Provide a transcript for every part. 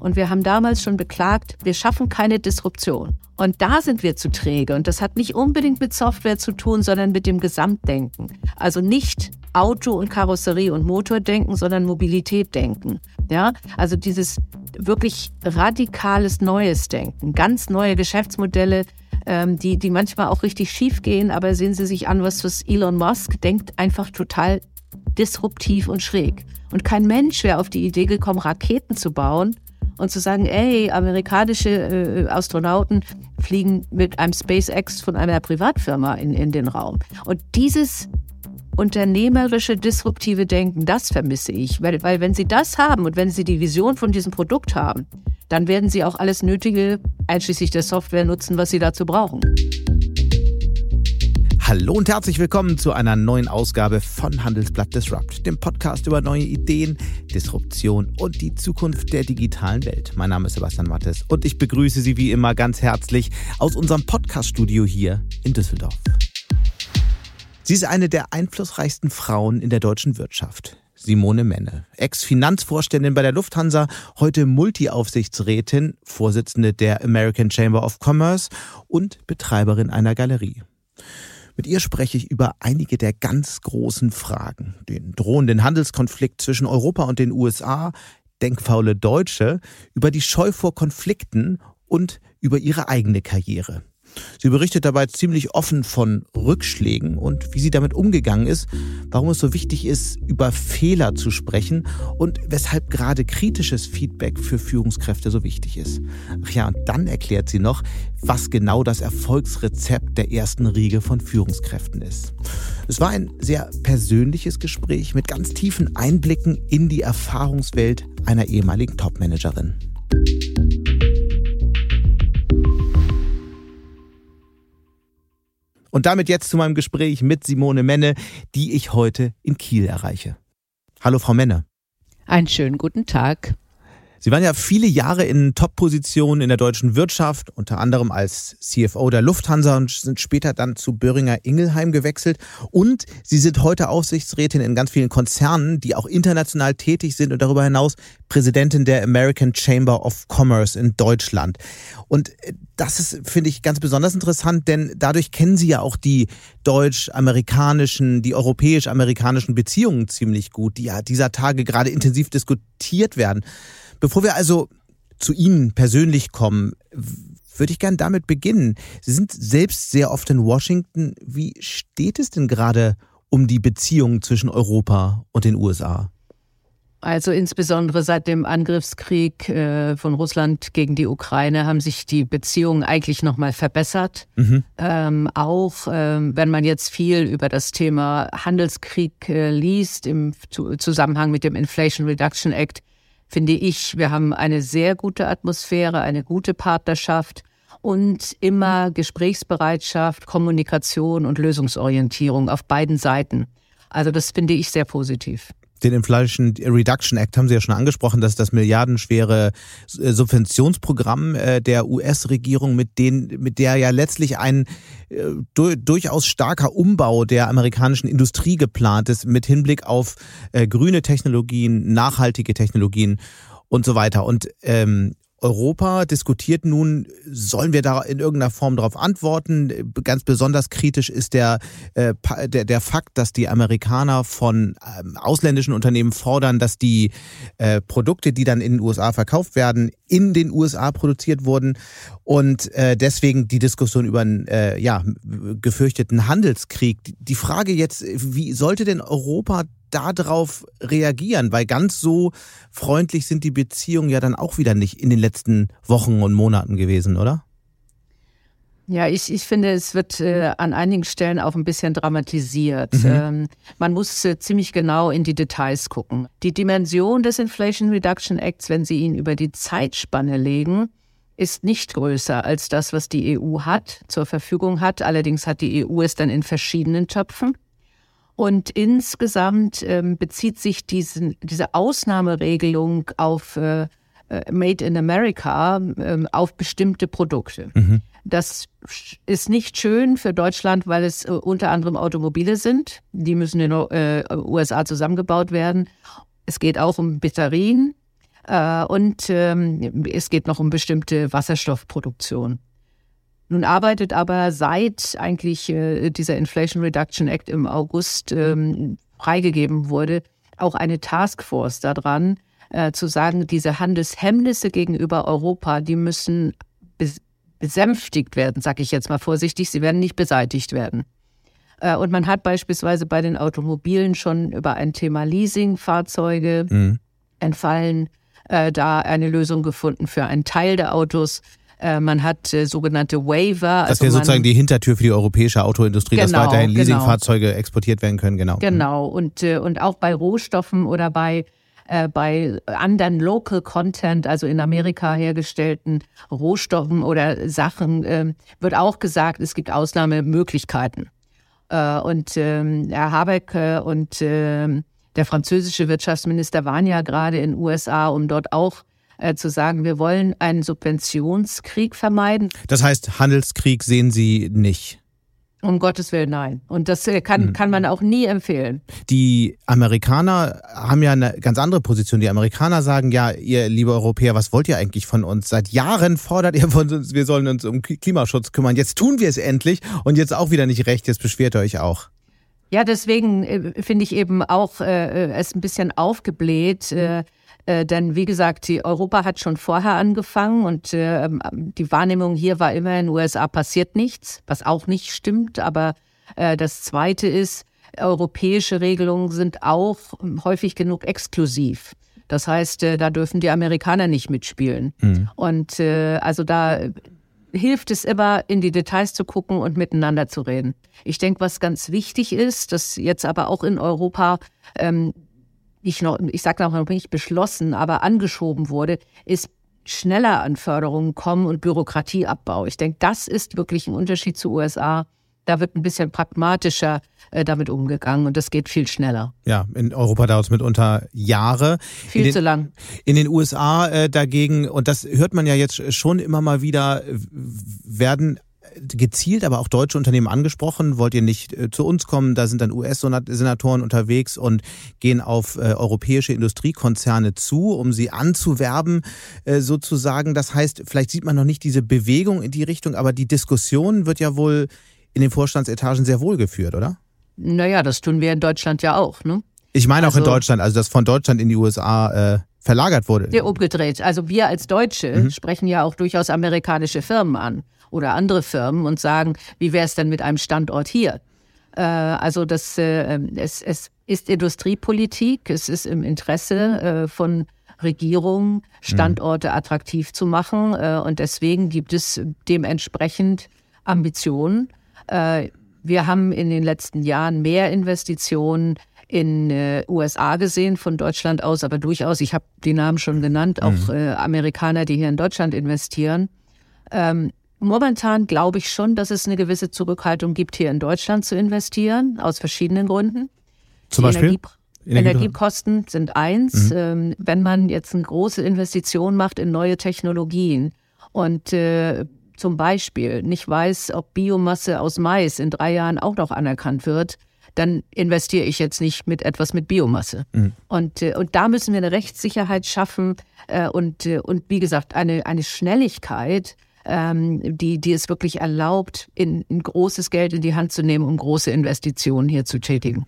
Und wir haben damals schon beklagt, wir schaffen keine Disruption. Und da sind wir zu träge. Und das hat nicht unbedingt mit Software zu tun, sondern mit dem Gesamtdenken. Also nicht Auto und Karosserie und Motor denken, sondern Mobilität denken. Ja, also dieses wirklich radikales neues Denken, ganz neue Geschäftsmodelle, ähm, die, die manchmal auch richtig schief gehen, aber sehen Sie sich an, was das Elon Musk denkt, einfach total disruptiv und schräg. Und kein Mensch wäre auf die Idee gekommen, Raketen zu bauen und zu sagen, ey, amerikanische äh, Astronauten fliegen mit einem SpaceX von einer Privatfirma in, in den Raum. Und dieses unternehmerische, disruptive Denken, das vermisse ich. Weil, weil wenn Sie das haben und wenn Sie die Vision von diesem Produkt haben, dann werden Sie auch alles Nötige, einschließlich der Software, nutzen, was Sie dazu brauchen. Hallo und herzlich willkommen zu einer neuen Ausgabe von Handelsblatt Disrupt, dem Podcast über neue Ideen, Disruption und die Zukunft der digitalen Welt. Mein Name ist Sebastian Mattes und ich begrüße Sie wie immer ganz herzlich aus unserem Podcaststudio hier in Düsseldorf. Sie ist eine der einflussreichsten Frauen in der deutschen Wirtschaft. Simone Menne, Ex-Finanzvorständin bei der Lufthansa, heute Multi-Aufsichtsrätin, Vorsitzende der American Chamber of Commerce und Betreiberin einer Galerie. Mit ihr spreche ich über einige der ganz großen Fragen. Den drohenden Handelskonflikt zwischen Europa und den USA, denkfaule Deutsche, über die Scheu vor Konflikten und über ihre eigene Karriere. Sie berichtet dabei ziemlich offen von Rückschlägen und wie sie damit umgegangen ist, warum es so wichtig ist, über Fehler zu sprechen und weshalb gerade kritisches Feedback für Führungskräfte so wichtig ist. Ach ja, und dann erklärt sie noch, was genau das Erfolgsrezept der ersten Riege von Führungskräften ist. Es war ein sehr persönliches Gespräch mit ganz tiefen Einblicken in die Erfahrungswelt einer ehemaligen Topmanagerin. Und damit jetzt zu meinem Gespräch mit Simone Menne, die ich heute in Kiel erreiche. Hallo, Frau Menne. Einen schönen guten Tag. Sie waren ja viele Jahre in Top-Positionen in der deutschen Wirtschaft, unter anderem als CFO der Lufthansa und sind später dann zu Böhringer Ingelheim gewechselt. Und Sie sind heute Aufsichtsrätin in ganz vielen Konzernen, die auch international tätig sind und darüber hinaus Präsidentin der American Chamber of Commerce in Deutschland. Und äh, das ist, finde ich, ganz besonders interessant, denn dadurch kennen Sie ja auch die deutsch-amerikanischen, die europäisch-amerikanischen Beziehungen ziemlich gut, die ja dieser Tage gerade intensiv diskutiert werden. Bevor wir also zu Ihnen persönlich kommen, würde ich gern damit beginnen. Sie sind selbst sehr oft in Washington. Wie steht es denn gerade um die Beziehungen zwischen Europa und den USA? Also insbesondere seit dem Angriffskrieg äh, von Russland gegen die Ukraine haben sich die Beziehungen eigentlich nochmal verbessert. Mhm. Ähm, auch ähm, wenn man jetzt viel über das Thema Handelskrieg äh, liest im Zusammenhang mit dem Inflation Reduction Act, finde ich, wir haben eine sehr gute Atmosphäre, eine gute Partnerschaft und immer Gesprächsbereitschaft, Kommunikation und Lösungsorientierung auf beiden Seiten. Also das finde ich sehr positiv den Inflation Reduction Act haben Sie ja schon angesprochen, das ist das milliardenschwere äh, Subventionsprogramm äh, der US-Regierung, mit den, mit der ja letztlich ein äh, durchaus starker Umbau der amerikanischen Industrie geplant ist, mit Hinblick auf grüne Technologien, nachhaltige Technologien und so weiter. Und ähm, Europa diskutiert nun, sollen wir da in irgendeiner Form darauf antworten? Ganz besonders kritisch ist der, äh, der, der Fakt, dass die Amerikaner von ähm, ausländischen Unternehmen fordern, dass die äh, Produkte, die dann in den USA verkauft werden, in den USA produziert wurden und äh, deswegen die Diskussion über einen äh, ja, gefürchteten Handelskrieg. Die Frage jetzt, wie sollte denn Europa darauf reagieren? Weil ganz so freundlich sind die Beziehungen ja dann auch wieder nicht in den letzten Wochen und Monaten gewesen, oder? Ja, ich, ich finde, es wird äh, an einigen Stellen auch ein bisschen dramatisiert. Mhm. Ähm, man muss äh, ziemlich genau in die Details gucken. Die Dimension des Inflation Reduction Acts, wenn Sie ihn über die Zeitspanne legen, ist nicht größer als das, was die EU hat, zur Verfügung hat. Allerdings hat die EU es dann in verschiedenen Töpfen. Und insgesamt ähm, bezieht sich diesen, diese Ausnahmeregelung auf äh, äh Made in America äh, auf bestimmte Produkte. Mhm. Das ist nicht schön für Deutschland, weil es äh, unter anderem Automobile sind. Die müssen in den äh, USA zusammengebaut werden. Es geht auch um Batterien. Und ähm, es geht noch um bestimmte Wasserstoffproduktion. Nun arbeitet aber seit eigentlich äh, dieser Inflation Reduction Act im August ähm, freigegeben wurde, auch eine Taskforce daran, äh, zu sagen, diese Handelshemmnisse gegenüber Europa, die müssen besänftigt werden, sage ich jetzt mal vorsichtig, sie werden nicht beseitigt werden. Äh, und man hat beispielsweise bei den Automobilen schon über ein Thema Leasing-Fahrzeuge mhm. entfallen, äh, da eine Lösung gefunden für einen Teil der Autos. Äh, man hat äh, sogenannte Waiver. Das also wäre sozusagen die Hintertür für die europäische Autoindustrie, genau, dass weiterhin genau. Leasingfahrzeuge genau. exportiert werden können. Genau. Genau. Und, äh, und auch bei Rohstoffen oder bei äh, bei anderen Local Content, also in Amerika hergestellten Rohstoffen oder Sachen, äh, wird auch gesagt, es gibt Ausnahmemöglichkeiten. Äh, und ähm, Herr Habeck und ähm, der französische Wirtschaftsminister waren ja gerade in den USA, um dort auch äh, zu sagen, wir wollen einen Subventionskrieg vermeiden. Das heißt, Handelskrieg sehen Sie nicht. Um Gottes Willen, nein. Und das äh, kann, mhm. kann man auch nie empfehlen. Die Amerikaner haben ja eine ganz andere Position. Die Amerikaner sagen, ja, ihr liebe Europäer, was wollt ihr eigentlich von uns? Seit Jahren fordert ihr von uns, wir sollen uns um Klimaschutz kümmern. Jetzt tun wir es endlich und jetzt auch wieder nicht recht. Jetzt beschwert ihr euch auch. Ja, deswegen äh, finde ich eben auch äh, äh es ein bisschen aufgebläht. Äh, äh, denn wie gesagt, die Europa hat schon vorher angefangen und äh, die Wahrnehmung hier war immer, in den USA passiert nichts, was auch nicht stimmt. Aber äh, das Zweite ist, europäische Regelungen sind auch häufig genug exklusiv. Das heißt, äh, da dürfen die Amerikaner nicht mitspielen. Mhm. Und äh, also da hilft es immer, in die Details zu gucken und miteinander zu reden. Ich denke, was ganz wichtig ist, dass jetzt aber auch in Europa ähm, nicht noch, ich sage noch nicht beschlossen, aber angeschoben wurde, ist schneller an Förderungen kommen und Bürokratieabbau. Ich denke, das ist wirklich ein Unterschied zu USA. Da wird ein bisschen pragmatischer äh, damit umgegangen und das geht viel schneller. Ja, in Europa dauert es mitunter Jahre. Viel den, zu lang. In den USA äh, dagegen, und das hört man ja jetzt schon immer mal wieder, werden gezielt aber auch deutsche Unternehmen angesprochen. Wollt ihr nicht äh, zu uns kommen? Da sind dann US-Senatoren unterwegs und gehen auf äh, europäische Industriekonzerne zu, um sie anzuwerben, äh, sozusagen. Das heißt, vielleicht sieht man noch nicht diese Bewegung in die Richtung, aber die Diskussion wird ja wohl in den Vorstandsetagen sehr wohl geführt, oder? Naja, das tun wir in Deutschland ja auch, ne? Ich meine also, auch in also Deutschland, also dass von Deutschland in die USA äh, verlagert wurde. Ja, umgedreht. Also wir als Deutsche mhm. sprechen ja auch durchaus amerikanische Firmen an oder andere Firmen und sagen, wie wäre es denn mit einem Standort hier? Äh, also das, äh, es, es ist Industriepolitik, es ist im Interesse äh, von Regierungen, Standorte attraktiv zu machen und deswegen gibt es dementsprechend Ambitionen. Wir haben in den letzten Jahren mehr Investitionen in äh, USA gesehen von Deutschland aus, aber durchaus, ich habe die Namen schon genannt, auch mhm. äh, Amerikaner, die hier in Deutschland investieren. Ähm, Momentan glaube ich schon, dass es eine gewisse Zurückhaltung gibt, hier in Deutschland zu investieren, aus verschiedenen Gründen. Zum Die Beispiel? Energie Energiekosten sind eins. Mhm. Ähm, wenn man jetzt eine große Investition macht in neue Technologien und äh, zum Beispiel nicht weiß, ob Biomasse aus Mais in drei Jahren auch noch anerkannt wird, dann investiere ich jetzt nicht mit etwas mit Biomasse. Mhm. Und, äh, und da müssen wir eine Rechtssicherheit schaffen äh, und, äh, und wie gesagt, eine, eine Schnelligkeit, ähm, die, die es wirklich erlaubt, in, in großes Geld in die Hand zu nehmen, um große Investitionen hier zu tätigen.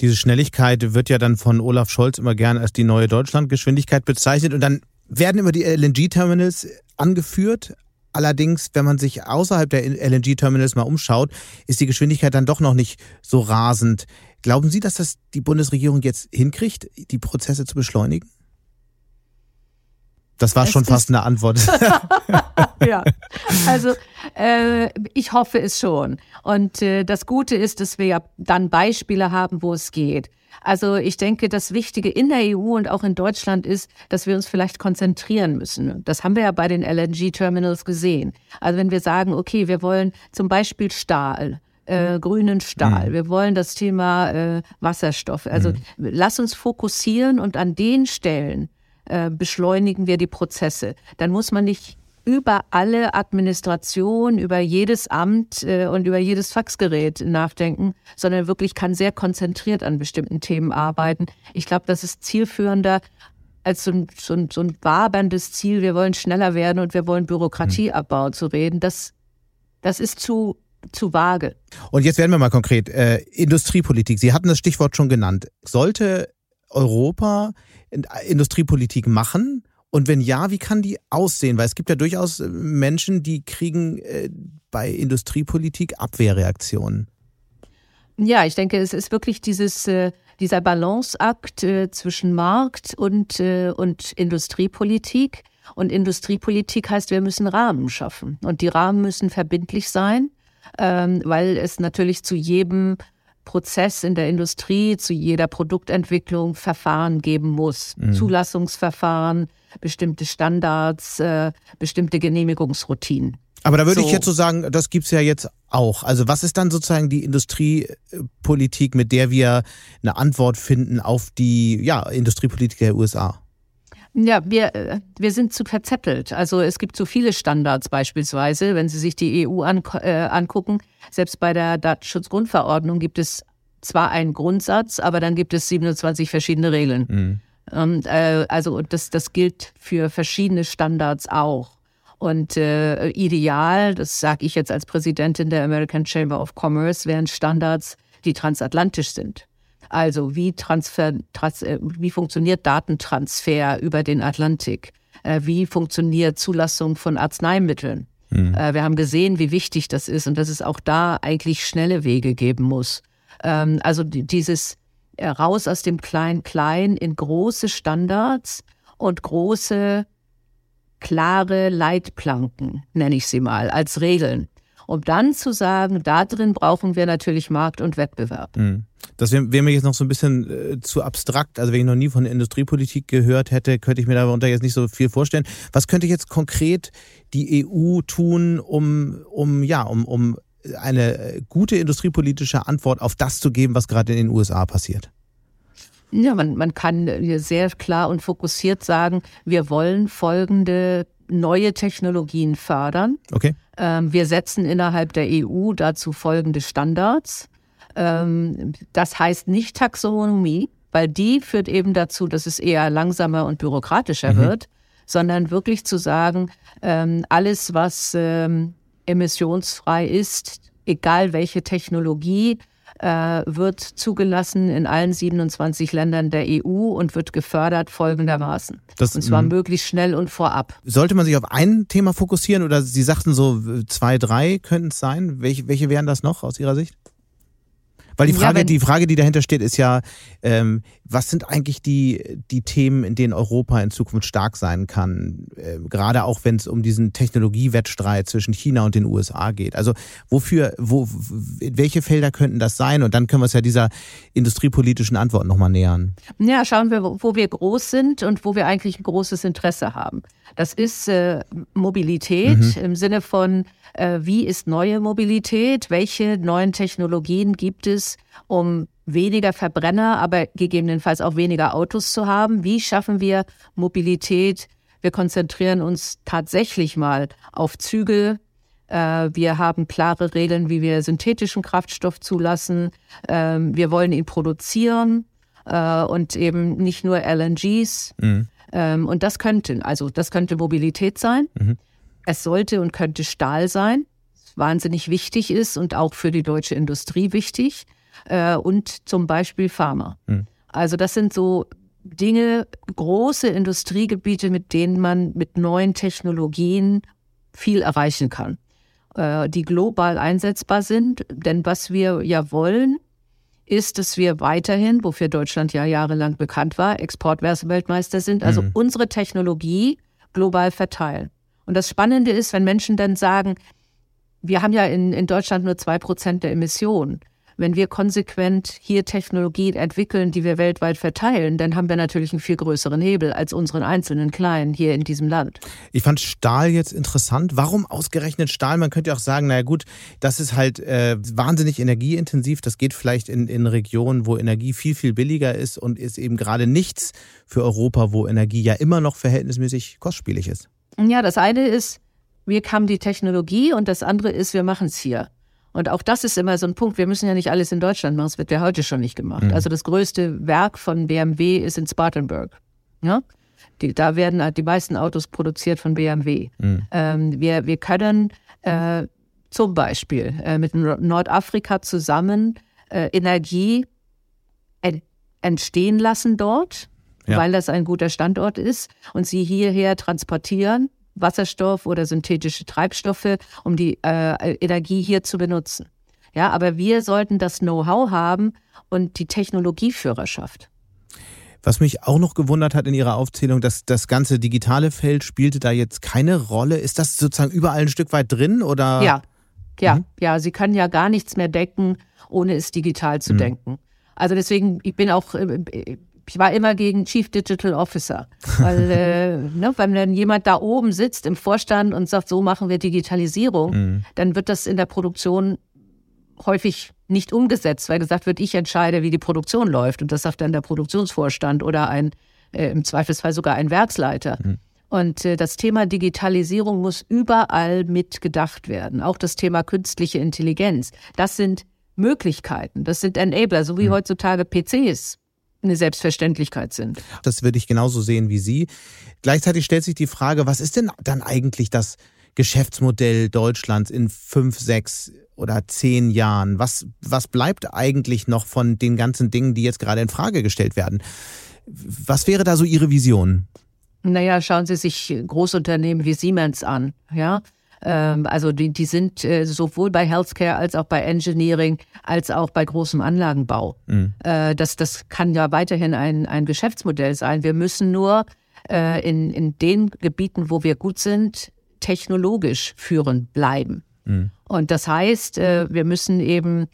Diese Schnelligkeit wird ja dann von Olaf Scholz immer gerne als die neue Deutschlandgeschwindigkeit bezeichnet und dann werden immer die LNG-Terminals angeführt. Allerdings, wenn man sich außerhalb der LNG-Terminals mal umschaut, ist die Geschwindigkeit dann doch noch nicht so rasend. Glauben Sie, dass das die Bundesregierung jetzt hinkriegt, die Prozesse zu beschleunigen? Das war es schon fast eine Antwort. ja, also äh, ich hoffe es schon. Und äh, das Gute ist, dass wir ja dann Beispiele haben, wo es geht. Also ich denke, das Wichtige in der EU und auch in Deutschland ist, dass wir uns vielleicht konzentrieren müssen. Das haben wir ja bei den LNG-Terminals gesehen. Also wenn wir sagen, okay, wir wollen zum Beispiel Stahl, äh, grünen Stahl. Mhm. Wir wollen das Thema äh, Wasserstoff. Also mhm. lass uns fokussieren und an den Stellen, äh, beschleunigen wir die Prozesse. Dann muss man nicht über alle Administration, über jedes Amt äh, und über jedes Faxgerät nachdenken, sondern wirklich kann sehr konzentriert an bestimmten Themen arbeiten. Ich glaube, das ist zielführender, als so ein, so, ein, so ein waberndes Ziel, wir wollen schneller werden und wir wollen Bürokratieabbau mhm. zu reden, das, das ist zu, zu vage. Und jetzt werden wir mal konkret. Äh, Industriepolitik, Sie hatten das Stichwort schon genannt. Sollte Europa Industriepolitik machen? Und wenn ja, wie kann die aussehen? Weil es gibt ja durchaus äh, Menschen, die kriegen äh, bei Industriepolitik Abwehrreaktionen. Ja, ich denke, es ist wirklich dieses, äh, dieser Balanceakt äh, zwischen Markt und, äh, und Industriepolitik. Und Industriepolitik heißt, wir müssen Rahmen schaffen. Und die Rahmen müssen verbindlich sein, ähm, weil es natürlich zu jedem Prozess in der Industrie, zu jeder Produktentwicklung Verfahren geben muss. Mhm. Zulassungsverfahren, bestimmte Standards, äh, bestimmte Genehmigungsroutinen. Aber da würde so. ich jetzt so sagen, das gibt's ja jetzt auch. Also was ist dann sozusagen die Industriepolitik, mit der wir eine Antwort finden auf die ja, Industriepolitik der USA? Ja, wir, äh, wir sind zu verzettelt. Also es gibt zu viele Standards beispielsweise, wenn Sie sich die EU an, äh, angucken. Selbst bei der Datenschutzgrundverordnung gibt es zwar einen Grundsatz, aber dann gibt es 27 verschiedene Regeln. Mhm. Und, äh, also das, das gilt für verschiedene Standards auch. Und äh, ideal, das sage ich jetzt als Präsidentin der American Chamber of Commerce, wären Standards, die transatlantisch sind. Also wie, Transfer, trans, äh, wie funktioniert Datentransfer über den Atlantik? Äh, wie funktioniert Zulassung von Arzneimitteln? Mhm. Wir haben gesehen, wie wichtig das ist und dass es auch da eigentlich schnelle Wege geben muss. Ähm, also dieses raus aus dem Klein-Klein in große Standards und große klare Leitplanken, nenne ich sie mal, als Regeln. Um dann zu sagen, da drin brauchen wir natürlich Markt und Wettbewerb. Mhm. Das wäre wär mir jetzt noch so ein bisschen äh, zu abstrakt. Also wenn ich noch nie von Industriepolitik gehört hätte, könnte ich mir darunter jetzt nicht so viel vorstellen. Was könnte jetzt konkret die EU tun, um, um, ja, um, um eine gute industriepolitische Antwort auf das zu geben, was gerade in den USA passiert? Ja, man, man kann sehr klar und fokussiert sagen, wir wollen folgende neue Technologien fördern. Okay. Ähm, wir setzen innerhalb der EU dazu folgende Standards. Ähm, das heißt nicht Taxonomie, weil die führt eben dazu, dass es eher langsamer und bürokratischer mhm. wird, sondern wirklich zu sagen, ähm, alles, was ähm, emissionsfrei ist, egal welche Technologie, äh, wird zugelassen in allen 27 Ländern der EU und wird gefördert folgendermaßen. Das, und zwar möglichst schnell und vorab. Sollte man sich auf ein Thema fokussieren oder Sie sagten so zwei, drei könnten es sein? Welche, welche wären das noch aus Ihrer Sicht? Weil die Frage, ja, die Frage, die dahinter steht, ist ja, ähm, was sind eigentlich die, die Themen, in denen Europa in Zukunft stark sein kann? Äh, gerade auch wenn es um diesen Technologiewettstreit zwischen China und den USA geht. Also wofür, wo, welche Felder könnten das sein? Und dann können wir es ja dieser industriepolitischen Antwort nochmal nähern. Ja, schauen wir, wo wir groß sind und wo wir eigentlich ein großes Interesse haben. Das ist äh, Mobilität mhm. im Sinne von, äh, wie ist neue Mobilität? Welche neuen Technologien gibt es, um weniger Verbrenner, aber gegebenenfalls auch weniger Autos zu haben? Wie schaffen wir Mobilität? Wir konzentrieren uns tatsächlich mal auf Züge. Äh, wir haben klare Regeln, wie wir synthetischen Kraftstoff zulassen. Ähm, wir wollen ihn produzieren äh, und eben nicht nur LNGs. Mhm. Ähm, und das könnte, also das könnte Mobilität sein. Mhm. Es sollte und könnte Stahl sein, wahnsinnig wichtig ist und auch für die deutsche Industrie wichtig. Äh, und zum Beispiel Pharma. Mhm. Also das sind so Dinge, große Industriegebiete, mit denen man mit neuen Technologien viel erreichen kann, äh, die global einsetzbar sind. Denn was wir ja wollen, ist, dass wir weiterhin, wofür Deutschland ja jahrelang bekannt war, Exportweltmeister sind, also mhm. unsere Technologie global verteilen. Und das Spannende ist, wenn Menschen dann sagen, wir haben ja in, in Deutschland nur zwei Prozent der Emissionen. Wenn wir konsequent hier Technologien entwickeln, die wir weltweit verteilen, dann haben wir natürlich einen viel größeren Hebel als unseren einzelnen Kleinen hier in diesem Land. Ich fand Stahl jetzt interessant. Warum ausgerechnet Stahl? Man könnte ja auch sagen, naja gut, das ist halt äh, wahnsinnig energieintensiv. Das geht vielleicht in, in Regionen, wo Energie viel, viel billiger ist und ist eben gerade nichts für Europa, wo Energie ja immer noch verhältnismäßig kostspielig ist. Ja, das eine ist, wir haben die Technologie und das andere ist, wir machen es hier. Und auch das ist immer so ein Punkt. Wir müssen ja nicht alles in Deutschland machen. Das wird ja heute schon nicht gemacht. Mhm. Also das größte Werk von BMW ist in Spartanburg. Ja? Die, da werden halt die meisten Autos produziert von BMW. Mhm. Ähm, wir, wir können äh, zum Beispiel äh, mit Nordafrika zusammen äh, Energie entstehen lassen dort, ja. weil das ein guter Standort ist und sie hierher transportieren, Wasserstoff oder synthetische Treibstoffe, um die äh, Energie hier zu benutzen. Ja, aber wir sollten das Know-how haben und die Technologieführerschaft. Was mich auch noch gewundert hat in Ihrer Aufzählung, dass das ganze digitale Feld spielte da jetzt keine Rolle. Ist das sozusagen überall ein Stück weit drin oder? Ja, ja, mhm. ja. Sie können ja gar nichts mehr decken, ohne es digital zu mhm. denken. Also deswegen, ich bin auch, äh, ich war immer gegen Chief Digital Officer, weil, äh, ne, wenn dann jemand da oben sitzt im Vorstand und sagt, so machen wir Digitalisierung, mhm. dann wird das in der Produktion häufig nicht umgesetzt, weil gesagt wird, ich entscheide, wie die Produktion läuft. Und das sagt dann der Produktionsvorstand oder ein, äh, im Zweifelsfall sogar ein Werksleiter. Mhm. Und äh, das Thema Digitalisierung muss überall mitgedacht werden. Auch das Thema künstliche Intelligenz. Das sind Möglichkeiten, das sind Enabler, so wie mhm. heutzutage PCs eine Selbstverständlichkeit sind. Das würde ich genauso sehen wie Sie. Gleichzeitig stellt sich die Frage, was ist denn dann eigentlich das Geschäftsmodell Deutschlands in fünf, sechs oder zehn Jahren? Was, was bleibt eigentlich noch von den ganzen Dingen, die jetzt gerade in Frage gestellt werden? Was wäre da so Ihre Vision? Naja, schauen Sie sich Großunternehmen wie Siemens an, ja. Ähm, also die, die sind äh, sowohl bei Healthcare als auch bei Engineering als auch bei großem Anlagenbau. Mhm. Äh, das, das kann ja weiterhin ein, ein Geschäftsmodell sein. Wir müssen nur äh, in, in den Gebieten, wo wir gut sind, technologisch führend bleiben. Mhm. Und das heißt, wir müssen eben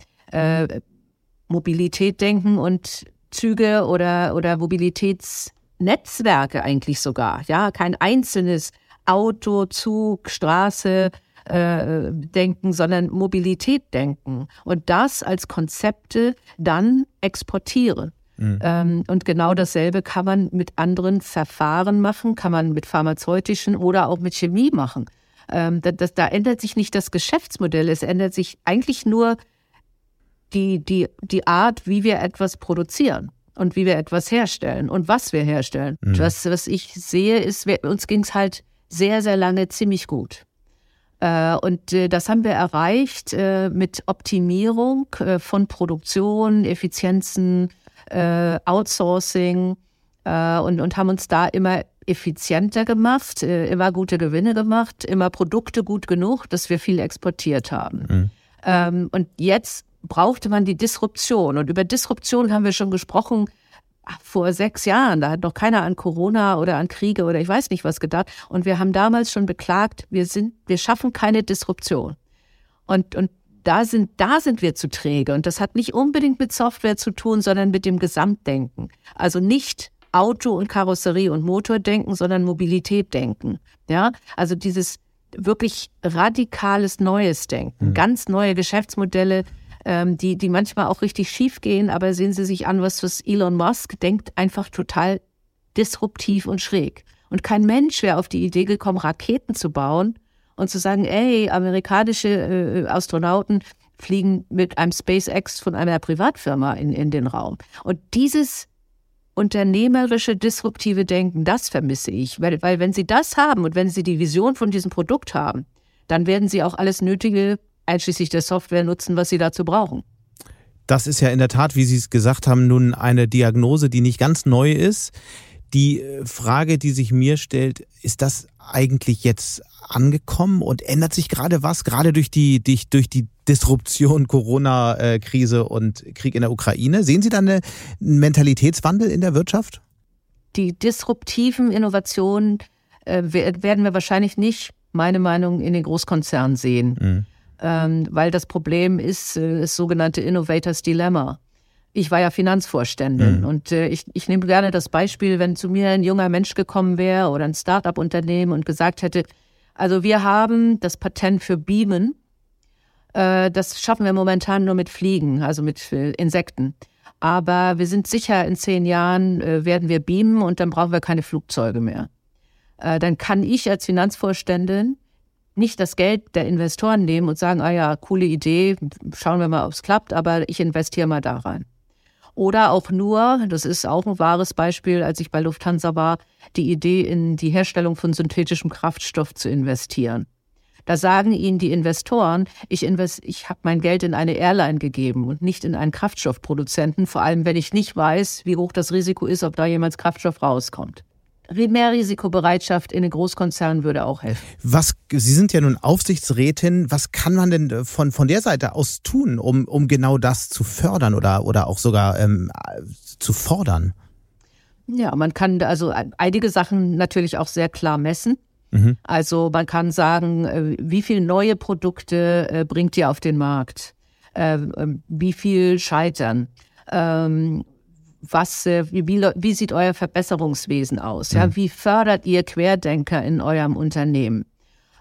Mobilität denken und Züge oder, oder Mobilitätsnetzwerke eigentlich sogar. Ja, kein einzelnes Auto, Zug, Straße äh, denken, sondern Mobilität denken. Und das als Konzepte dann exportieren. Mhm. Ähm, und genau dasselbe kann man mit anderen Verfahren machen, kann man mit pharmazeutischen oder auch mit Chemie machen. Ähm, da, das, da ändert sich nicht das Geschäftsmodell, es ändert sich eigentlich nur die, die, die Art, wie wir etwas produzieren und wie wir etwas herstellen und was wir herstellen. Mhm. Das, was ich sehe, ist, wir, uns ging es halt sehr, sehr lange ziemlich gut. Äh, und äh, das haben wir erreicht äh, mit Optimierung von Produktion, Effizienzen, Outsourcing und, und haben uns da immer effizienter gemacht, immer gute Gewinne gemacht, immer Produkte gut genug, dass wir viel exportiert haben. Mhm. Ähm, und jetzt brauchte man die Disruption. Und über Disruption haben wir schon gesprochen vor sechs Jahren. Da hat noch keiner an Corona oder an Kriege oder ich weiß nicht was gedacht. Und wir haben damals schon beklagt, wir sind, wir schaffen keine Disruption. Und, und da sind, da sind wir zu träge. Und das hat nicht unbedingt mit Software zu tun, sondern mit dem Gesamtdenken. Also nicht Auto und Karosserie und Motor denken, sondern Mobilität denken. Ja, also dieses wirklich radikales neues Denken, mhm. ganz neue Geschäftsmodelle, ähm, die, die manchmal auch richtig schief gehen, aber sehen Sie sich an, was, was Elon Musk denkt, einfach total disruptiv und schräg. Und kein Mensch wäre auf die Idee gekommen, Raketen zu bauen, und zu sagen, ey, amerikanische äh, Astronauten fliegen mit einem SpaceX von einer Privatfirma in, in den Raum. Und dieses unternehmerische, disruptive Denken, das vermisse ich. Weil, weil wenn Sie das haben und wenn Sie die Vision von diesem Produkt haben, dann werden Sie auch alles Nötige, einschließlich der Software, nutzen, was Sie dazu brauchen. Das ist ja in der Tat, wie Sie es gesagt haben, nun eine Diagnose, die nicht ganz neu ist. Die äh, Frage, die sich mir stellt, ist das eigentlich jetzt angekommen und ändert sich gerade was, gerade durch die, durch, durch die Disruption, Corona-Krise und Krieg in der Ukraine? Sehen Sie da einen Mentalitätswandel in der Wirtschaft? Die disruptiven Innovationen äh, werden wir wahrscheinlich nicht, meine Meinung, in den Großkonzernen sehen. Mhm. Ähm, weil das Problem ist äh, das sogenannte Innovators Dilemma. Ich war ja Finanzvorständin mhm. und äh, ich, ich nehme gerne das Beispiel, wenn zu mir ein junger Mensch gekommen wäre oder ein Start-up-Unternehmen und gesagt hätte, also wir haben das Patent für Beamen. Äh, das schaffen wir momentan nur mit Fliegen, also mit äh, Insekten. Aber wir sind sicher, in zehn Jahren äh, werden wir beamen und dann brauchen wir keine Flugzeuge mehr. Äh, dann kann ich als Finanzvorständin nicht das Geld der Investoren nehmen und sagen, ah ja, coole Idee, schauen wir mal, ob es klappt, aber ich investiere mal da rein. Oder auch nur, das ist auch ein wahres Beispiel, als ich bei Lufthansa war, die Idee, in die Herstellung von synthetischem Kraftstoff zu investieren. Da sagen Ihnen die Investoren, ich, invest, ich habe mein Geld in eine Airline gegeben und nicht in einen Kraftstoffproduzenten, vor allem wenn ich nicht weiß, wie hoch das Risiko ist, ob da jemals Kraftstoff rauskommt. Mehr Risikobereitschaft in den Großkonzernen würde auch helfen. Was, Sie sind ja nun Aufsichtsrätin. Was kann man denn von, von der Seite aus tun, um, um genau das zu fördern oder, oder auch sogar ähm, zu fordern? Ja, man kann also einige Sachen natürlich auch sehr klar messen. Mhm. Also man kann sagen, äh, wie viele neue Produkte äh, bringt ihr auf den Markt? Ähm, wie viel scheitern? Ähm, was, äh, wie, wie sieht euer Verbesserungswesen aus? Ja, mhm. wie fördert ihr Querdenker in eurem Unternehmen?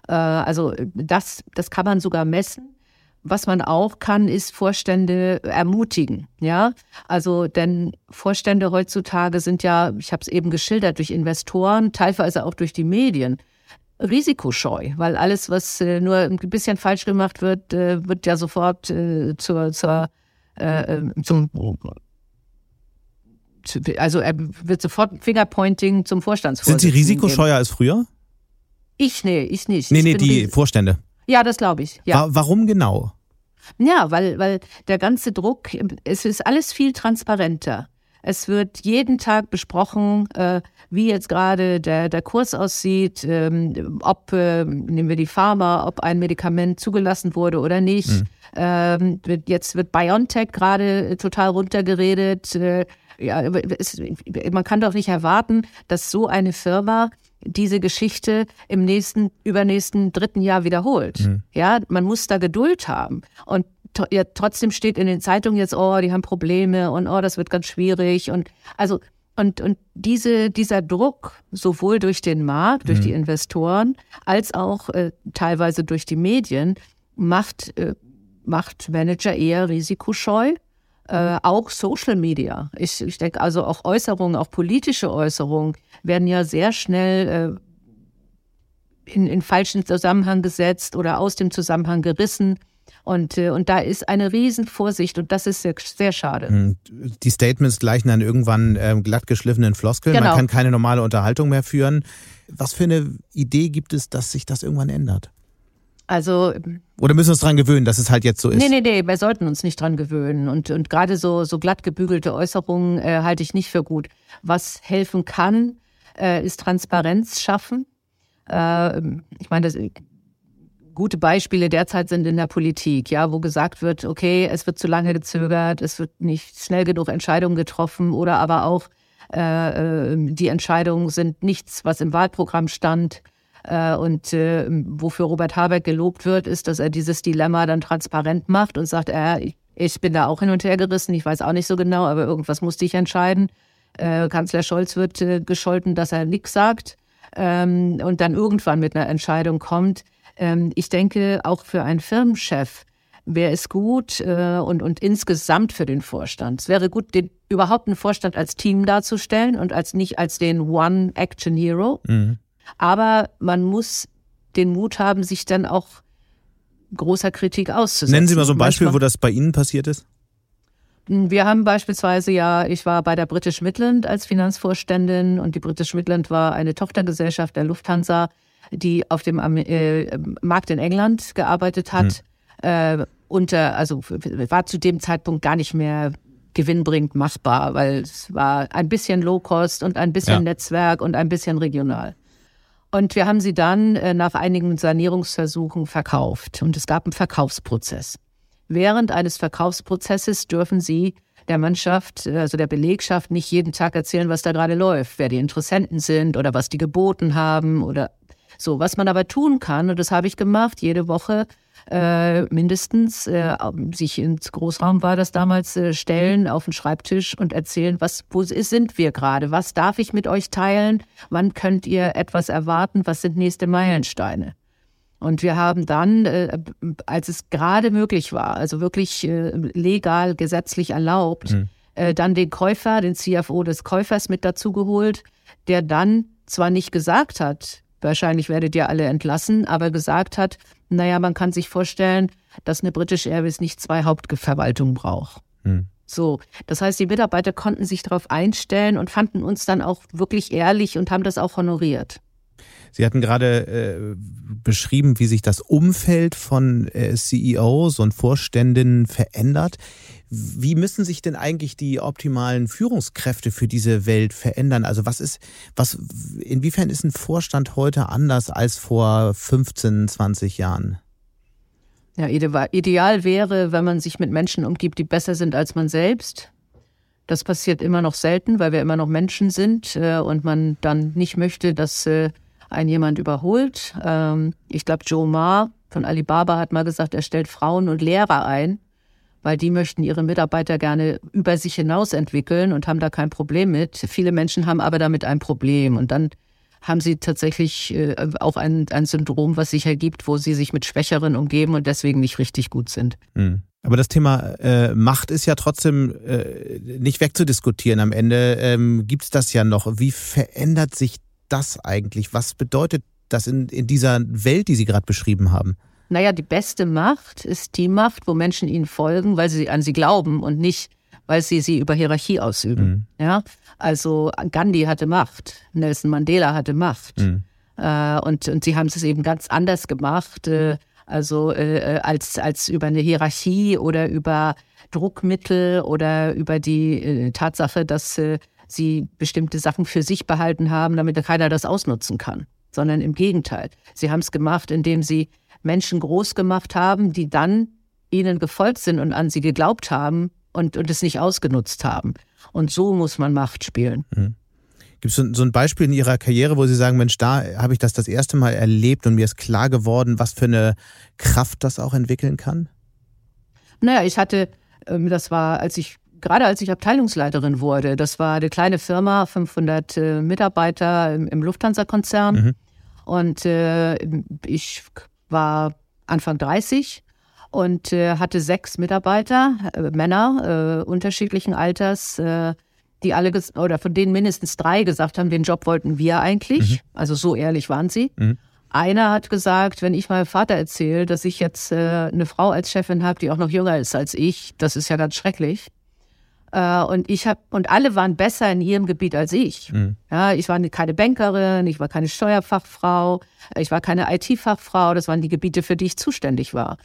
Also das, das kann man sogar messen. Was man auch kann, ist Vorstände ermutigen. Ja, also denn Vorstände heutzutage sind ja, ich habe es eben geschildert, durch Investoren, teilweise auch durch die Medien risikoscheu, weil alles, was äh, nur ein bisschen falsch gemacht wird, äh, wird ja sofort äh, zur, zur äh, äh, also er wird sofort Fingerpointing zum Vorstandsvorsitzenden. Sind Sie risikoscheuer als früher? Ich nee, ich nicht. Nee, nee, die Vorstände. Ja, das glaube ich. Ja. Warum genau? Ja, weil, weil der ganze Druck, es ist alles viel transparenter. Es wird jeden Tag besprochen, äh, wie jetzt gerade der, der Kurs aussieht, ähm, ob, äh, nehmen wir die Pharma, ob ein Medikament zugelassen wurde oder nicht. Mhm. Ähm, jetzt wird BioNTech gerade total runtergeredet. Äh, ja, es, man kann doch nicht erwarten, dass so eine Firma diese Geschichte im nächsten, übernächsten dritten Jahr wiederholt. Mhm. Ja, man muss da Geduld haben. Und ja, trotzdem steht in den Zeitungen jetzt, oh, die haben Probleme und oh, das wird ganz schwierig. Und also, und, und diese, dieser Druck, sowohl durch den Markt, durch mhm. die Investoren, als auch äh, teilweise durch die Medien, macht, äh, macht Manager eher risikoscheu. Äh, auch Social Media. Ich, ich denke also auch Äußerungen, auch politische Äußerungen werden ja sehr schnell äh, in, in falschen Zusammenhang gesetzt oder aus dem Zusammenhang gerissen. Und, äh, und da ist eine Riesenvorsicht und das ist sehr, sehr schade. Hm, die Statements gleichen dann irgendwann ähm, glatt geschliffenen Floskeln. Genau. Man kann keine normale Unterhaltung mehr führen. Was für eine Idee gibt es, dass sich das irgendwann ändert? Also. Oder müssen wir uns dran gewöhnen, dass es halt jetzt so ist? Nee, nee, nee, wir sollten uns nicht dran gewöhnen. Und, und gerade so, so glatt gebügelte Äußerungen äh, halte ich nicht für gut. Was helfen kann, äh, ist Transparenz schaffen. Äh, ich meine, das, gute Beispiele derzeit sind in der Politik, ja, wo gesagt wird, okay, es wird zu lange gezögert, es wird nicht schnell genug Entscheidungen getroffen oder aber auch äh, äh die Entscheidungen sind nichts, was im Wahlprogramm stand. Äh, und äh, wofür Robert Habeck gelobt wird, ist, dass er dieses Dilemma dann transparent macht und sagt, äh, ich bin da auch hin und her gerissen, ich weiß auch nicht so genau, aber irgendwas musste ich entscheiden. Äh, Kanzler Scholz wird gescholten, dass er nichts sagt ähm, und dann irgendwann mit einer Entscheidung kommt. Ähm, ich denke, auch für einen Firmenchef wäre es gut und, und insgesamt für den Vorstand. Es wäre gut, den überhaupt einen Vorstand als Team darzustellen und als nicht als den One Action Hero. Mhm. Aber man muss den Mut haben, sich dann auch großer Kritik auszusetzen. Nennen Sie mal so ein Beispiel, Manchmal, wo das bei Ihnen passiert ist. Wir haben beispielsweise ja, ich war bei der British Midland als Finanzvorständin und die British Midland war eine Tochtergesellschaft der Lufthansa die auf dem äh, Markt in England gearbeitet hat. Hm. Äh, unter, also war zu dem Zeitpunkt gar nicht mehr gewinnbringend machbar, weil es war ein bisschen Low-Cost und ein bisschen ja. Netzwerk und ein bisschen regional. Und wir haben sie dann äh, nach einigen Sanierungsversuchen verkauft und es gab einen Verkaufsprozess. Während eines Verkaufsprozesses dürfen sie der Mannschaft, also der Belegschaft, nicht jeden Tag erzählen, was da gerade läuft, wer die Interessenten sind oder was die geboten haben oder so, was man aber tun kann, und das habe ich gemacht, jede Woche äh, mindestens äh, sich ins Großraum war das damals äh, stellen auf den Schreibtisch und erzählen, was wo sind wir gerade, was darf ich mit euch teilen, wann könnt ihr etwas erwarten, was sind nächste Meilensteine. Und wir haben dann, äh, als es gerade möglich war, also wirklich äh, legal, gesetzlich erlaubt, mhm. äh, dann den Käufer, den CFO des Käufers mit dazu geholt, der dann zwar nicht gesagt hat, wahrscheinlich werdet ihr alle entlassen, aber gesagt hat, naja, man kann sich vorstellen, dass eine British Airways nicht zwei Hauptverwaltungen braucht. Hm. So, das heißt, die Mitarbeiter konnten sich darauf einstellen und fanden uns dann auch wirklich ehrlich und haben das auch honoriert. Sie hatten gerade äh, beschrieben, wie sich das Umfeld von äh, CEOs und Vorständinnen verändert. Wie müssen sich denn eigentlich die optimalen Führungskräfte für diese Welt verändern? Also was ist, was, inwiefern ist ein Vorstand heute anders als vor 15, 20 Jahren? Ja, ideal wäre, wenn man sich mit Menschen umgibt, die besser sind als man selbst. Das passiert immer noch selten, weil wir immer noch Menschen sind äh, und man dann nicht möchte, dass äh, ein jemand überholt. Ähm, ich glaube, Joe Ma von Alibaba hat mal gesagt, er stellt Frauen und Lehrer ein, weil die möchten ihre Mitarbeiter gerne über sich hinaus entwickeln und haben da kein Problem mit. Viele Menschen haben aber damit ein Problem und dann haben sie tatsächlich äh, auch ein, ein Syndrom, was sich ergibt, wo sie sich mit Schwächeren umgeben und deswegen nicht richtig gut sind. Mhm. Aber das Thema äh, Macht ist ja trotzdem äh, nicht wegzudiskutieren. Am Ende ähm, gibt es das ja noch. Wie verändert sich das eigentlich? Was bedeutet das in, in dieser Welt, die Sie gerade beschrieben haben? Naja, die beste Macht ist die Macht, wo Menschen ihnen folgen, weil sie an sie glauben und nicht, weil sie sie über Hierarchie ausüben. Mhm. Ja, also Gandhi hatte Macht, Nelson Mandela hatte Macht. Mhm. Äh, und, und sie haben es eben ganz anders gemacht, äh, also äh, als, als über eine Hierarchie oder über Druckmittel oder über die äh, Tatsache, dass äh, sie bestimmte Sachen für sich behalten haben, damit keiner das ausnutzen kann, sondern im Gegenteil. Sie haben es gemacht, indem sie Menschen groß gemacht haben, die dann ihnen gefolgt sind und an sie geglaubt haben und, und es nicht ausgenutzt haben. Und so muss man Macht spielen. Mhm. Gibt es so, ein Beispiel in Ihrer Karriere, wo Sie sagen, Mensch, da habe ich das das erste Mal erlebt und mir ist klar geworden, was für eine Kraft das auch entwickeln kann? Naja, ich hatte, ähm, das war, als ich gerade als ich Abteilungsleiterin wurde, das war eine kleine Firma, 500 äh, Mitarbeiter im, im Lufthansa-Konzern. Mhm. Und äh, ich war Anfang 30 und äh, hatte sechs Mitarbeiter, äh, Männer äh, unterschiedlichen Alters, äh, die alle oder von denen mindestens drei gesagt haben, den Job wollten wir eigentlich. Mhm. Also so ehrlich waren sie. Mhm. Einer hat gesagt, wenn ich meinem Vater erzähle, dass ich jetzt äh, eine Frau als Chefin habe, die auch noch jünger ist als ich, das ist ja ganz schrecklich. Äh, und ich habe und alle waren besser in ihrem Gebiet als ich. Mhm. Ja, ich war keine Bankerin, ich war keine Steuerfachfrau, ich war keine IT-Fachfrau. Das waren die Gebiete, für die ich zuständig war.